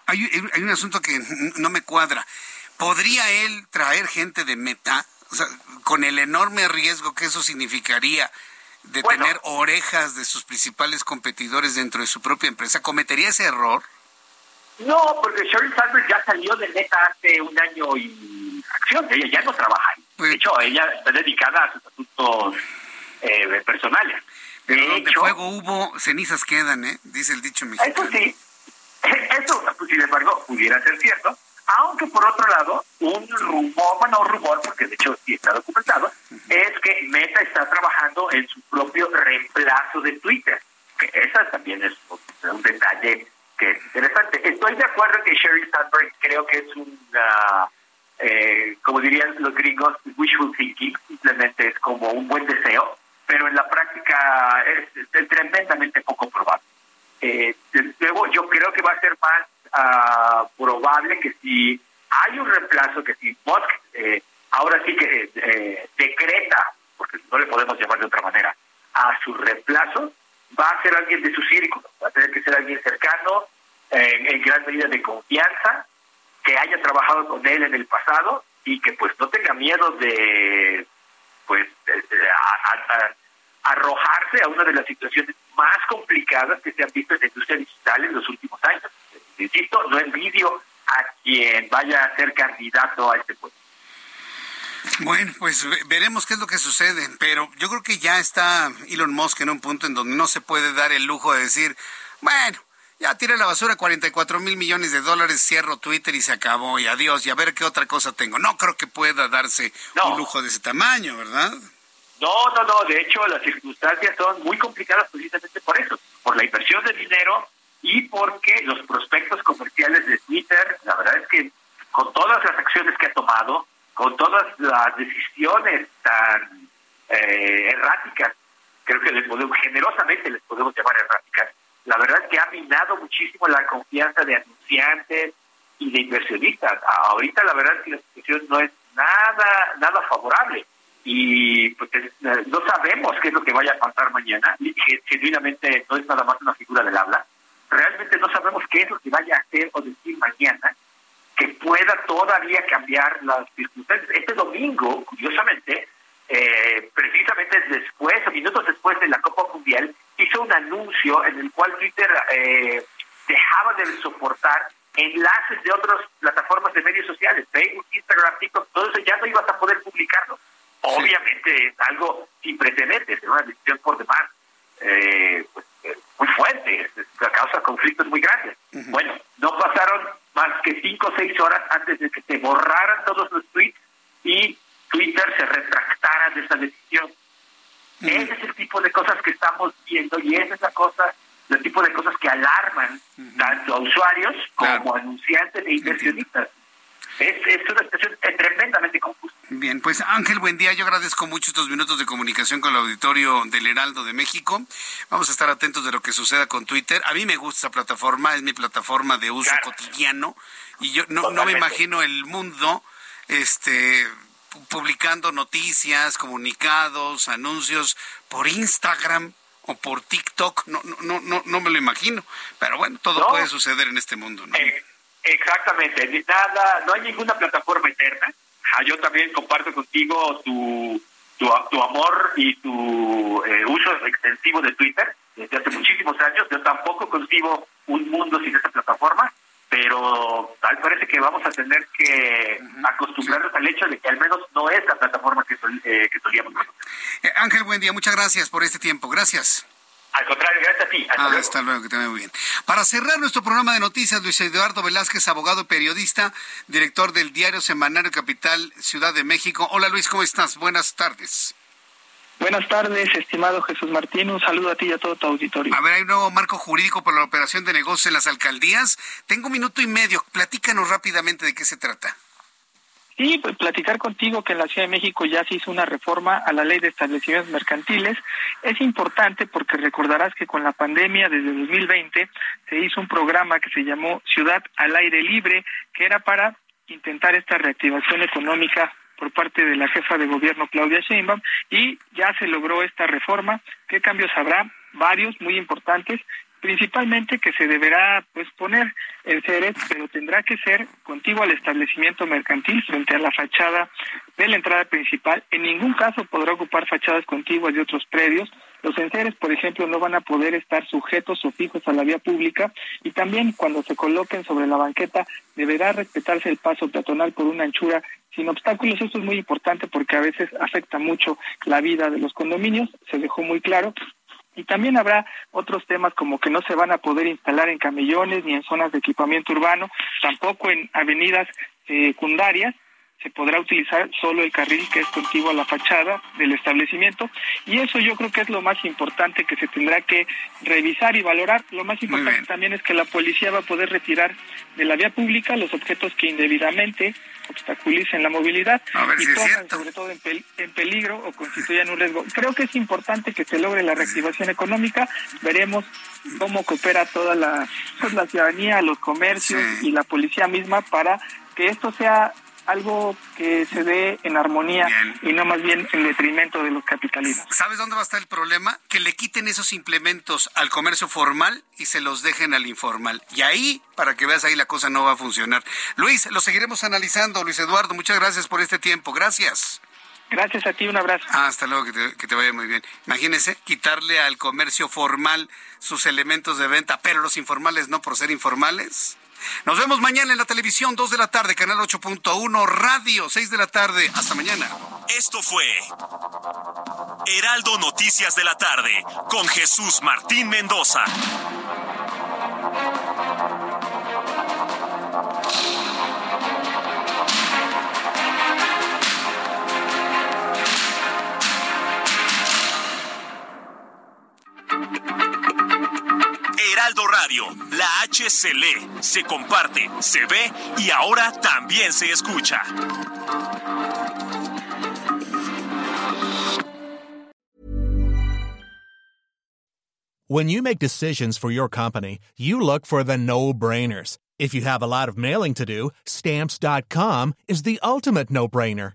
hay, un asunto que no me cuadra. ¿Podría él traer gente de meta? O sea, con el enorme riesgo que eso significaría de tener orejas de sus principales competidores dentro de su propia empresa, ¿cometería ese error? No, porque Sheryl Sandberg ya salió de Meta hace un año y acción. Ella ya no trabaja ahí. de hecho, ella está dedicada a sus asuntos eh, personales. Pero donde fuego hubo, cenizas quedan, ¿eh? Dice el dicho mexicano. Eso sí. (laughs) Eso, pues, sin embargo, pudiera ser cierto. Aunque por otro lado, un rumor, bueno, un rumor, porque de hecho sí está documentado, es que Meta está trabajando en su propio reemplazo de Twitter. Que esa también es un detalle que es interesante. Estoy de acuerdo que Sherry Sandberg creo que es una, eh, como dirían los gringos, wishful thinking, simplemente es como un buen deseo, pero en la práctica es, tremendamente poco probable. Eh, luego yo creo que va a ser más uh, probable que si hay un reemplazo, que si Musk eh, ahora sí que eh, decreta, porque no le podemos llamar de otra manera, a su reemplazo, va a ser alguien de su círculo, va a tener que ser alguien cercano, en gran medida de confianza, que haya trabajado con él en el pasado y que pues no tenga miedo de pues arrojarse a una de las situaciones más complicadas que se han visto en la industria digital en los últimos años. Insisto, no envidio a quien vaya a ser candidato a este puesto. Bueno, pues veremos qué es lo que sucede, pero yo creo que ya está Elon Musk en un punto en donde no se puede dar el lujo de decir, bueno, ya tiré la basura 44 mil millones de dólares, cierro Twitter y se acabó y adiós y a ver qué otra cosa tengo. No creo que pueda darse un lujo de ese tamaño, ¿verdad? No, no, no, de hecho las circunstancias son muy complicadas precisamente por eso, por la inversión de dinero y porque los prospectos comerciales de Twitter, la verdad es que con todas las acciones que ha tomado, con todas las decisiones tan eh, erráticas, creo que les podemos, generosamente les podemos llamar erráticas, la verdad es que ha minado muchísimo la confianza de anunciantes y de inversionistas. Ahorita la verdad es que la situación no es nada, nada favorable y pues, eh, no sabemos qué es lo que vaya a pasar mañana, genuinamente no es nada más una figura del habla, realmente no sabemos qué es lo que vaya a hacer o decir mañana que pueda todavía cambiar las circunstancias. Este domingo, curiosamente, eh, precisamente después, o minutos después de la Copa Mundial, hizo un anuncio en el cual Twitter eh, dejaba de soportar enlaces de otras plataformas de medios sociales, Facebook, Instagram, TikTok, todo eso ya no ibas a poder publicarlo. Obviamente es algo sin precedentes, es una decisión por demás eh, pues, eh, muy fuerte, causa conflictos muy grandes. Bueno, no pasaron más que cinco o seis horas antes de que se borraran todos los tweets y Twitter se retractara de esa decisión. Ese es el tipo de cosas que estamos viendo y esa es la cosa, el tipo de cosas que alarman tanto a usuarios como a anunciantes e inversionistas. Es, una situación tremendamente confusa. Bien, pues Ángel, buen día. Yo agradezco mucho estos minutos de comunicación con el auditorio del Heraldo de México. Vamos a estar atentos de lo que suceda con Twitter. A mí me gusta esa plataforma, es mi plataforma de uso cotidiano y yo no, no me imagino el mundo este publicando noticias, comunicados, anuncios por Instagram o por TikTok. No, no, no, no me lo imagino. Pero bueno, todo puede suceder en este mundo, ¿no? Eh, exactamente. Nada, no hay ninguna plataforma eterna. Ah, yo también comparto contigo tu, tu, amor y tu eh, uso extensivo de Twitter desde hace muchísimos años. Yo tampoco concibo un mundo sin esa plataforma pero tal parece que vamos a tener que acostumbrarnos al hecho de que al menos no es la plataforma que, eh, que solíamos. Eh, Ángel, buen día, muchas gracias por este tiempo, gracias. Al contrario, gracias a ti. Hasta, ah, hasta luego. que te vaya muy bien. Para cerrar nuestro programa de noticias, Luis Eduardo Velázquez, abogado y periodista, director del diario Semanario Capital, Ciudad de México. Hola Luis, ¿cómo estás? Buenas tardes. Buenas tardes, estimado Jesús Martín. Un saludo a ti y a todo tu auditorio. A ver, hay un nuevo marco jurídico para la operación de negocios en las alcaldías. Tengo un minuto y medio. Platícanos rápidamente de qué se trata. Sí, pues platicar contigo que en la Ciudad de México ya se hizo una reforma a la ley de establecimientos mercantiles. Es importante porque recordarás que con la pandemia desde 2020 se hizo un programa que se llamó Ciudad al Aire Libre, que era para intentar esta reactivación económica por parte de la jefa de gobierno Claudia Sheinbaum y ya se logró esta reforma. ¿Qué cambios habrá? Varios muy importantes principalmente que se deberá pues poner en seres, pero tendrá que ser contigo al establecimiento mercantil frente a la fachada de la entrada principal. En ningún caso podrá ocupar fachadas contiguas de otros predios. Los enseres, por ejemplo, no van a poder estar sujetos o fijos a la vía pública y también cuando se coloquen sobre la banqueta deberá respetarse el paso peatonal por una anchura sin obstáculos. Esto es muy importante porque a veces afecta mucho la vida de los condominios. Se dejó muy claro y también habrá otros temas como que no se van a poder instalar en camellones ni en zonas de equipamiento urbano, tampoco en avenidas secundarias. Se podrá utilizar solo el carril que es contiguo a la fachada del establecimiento y eso yo creo que es lo más importante que se tendrá que revisar y valorar. Lo más importante también es que la policía va a poder retirar de la vía pública los objetos que indebidamente obstaculicen la movilidad y pongan sobre todo en, peligro o constituyan un riesgo. Creo que es importante que se logre la reactivación económica. Veremos cómo coopera toda la, pues, la ciudadanía, los comercios y la policía misma para que esto sea algo que se dé en armonía y no más bien en detrimento de los capitalistas. ¿Sabes dónde va a estar el problema? Que le quiten esos implementos al comercio formal y se los dejen al informal. Y ahí, para que veas, ahí la cosa no va a funcionar. Luis, lo seguiremos analizando. Luis Eduardo, muchas gracias por este tiempo. Gracias. Gracias a ti, un abrazo. Ah, hasta luego, que te, que te, vaya muy bien. Imagínese quitarle al comercio formal sus elementos de venta, pero los informales no por ser informales. Nos vemos mañana en la televisión, 2 de la tarde, canal 8.1, radio, 6 de la tarde. Hasta mañana. Esto fue Heraldo Noticias de la tarde con Jesús Martín Mendoza. Heraldo Radio, la H se lee, se comparte, se ve y ahora también se escucha. When you make decisions for your company, you look for the no-brainers. If you have a lot of mailing to do, stamps.com is the ultimate no-brainer.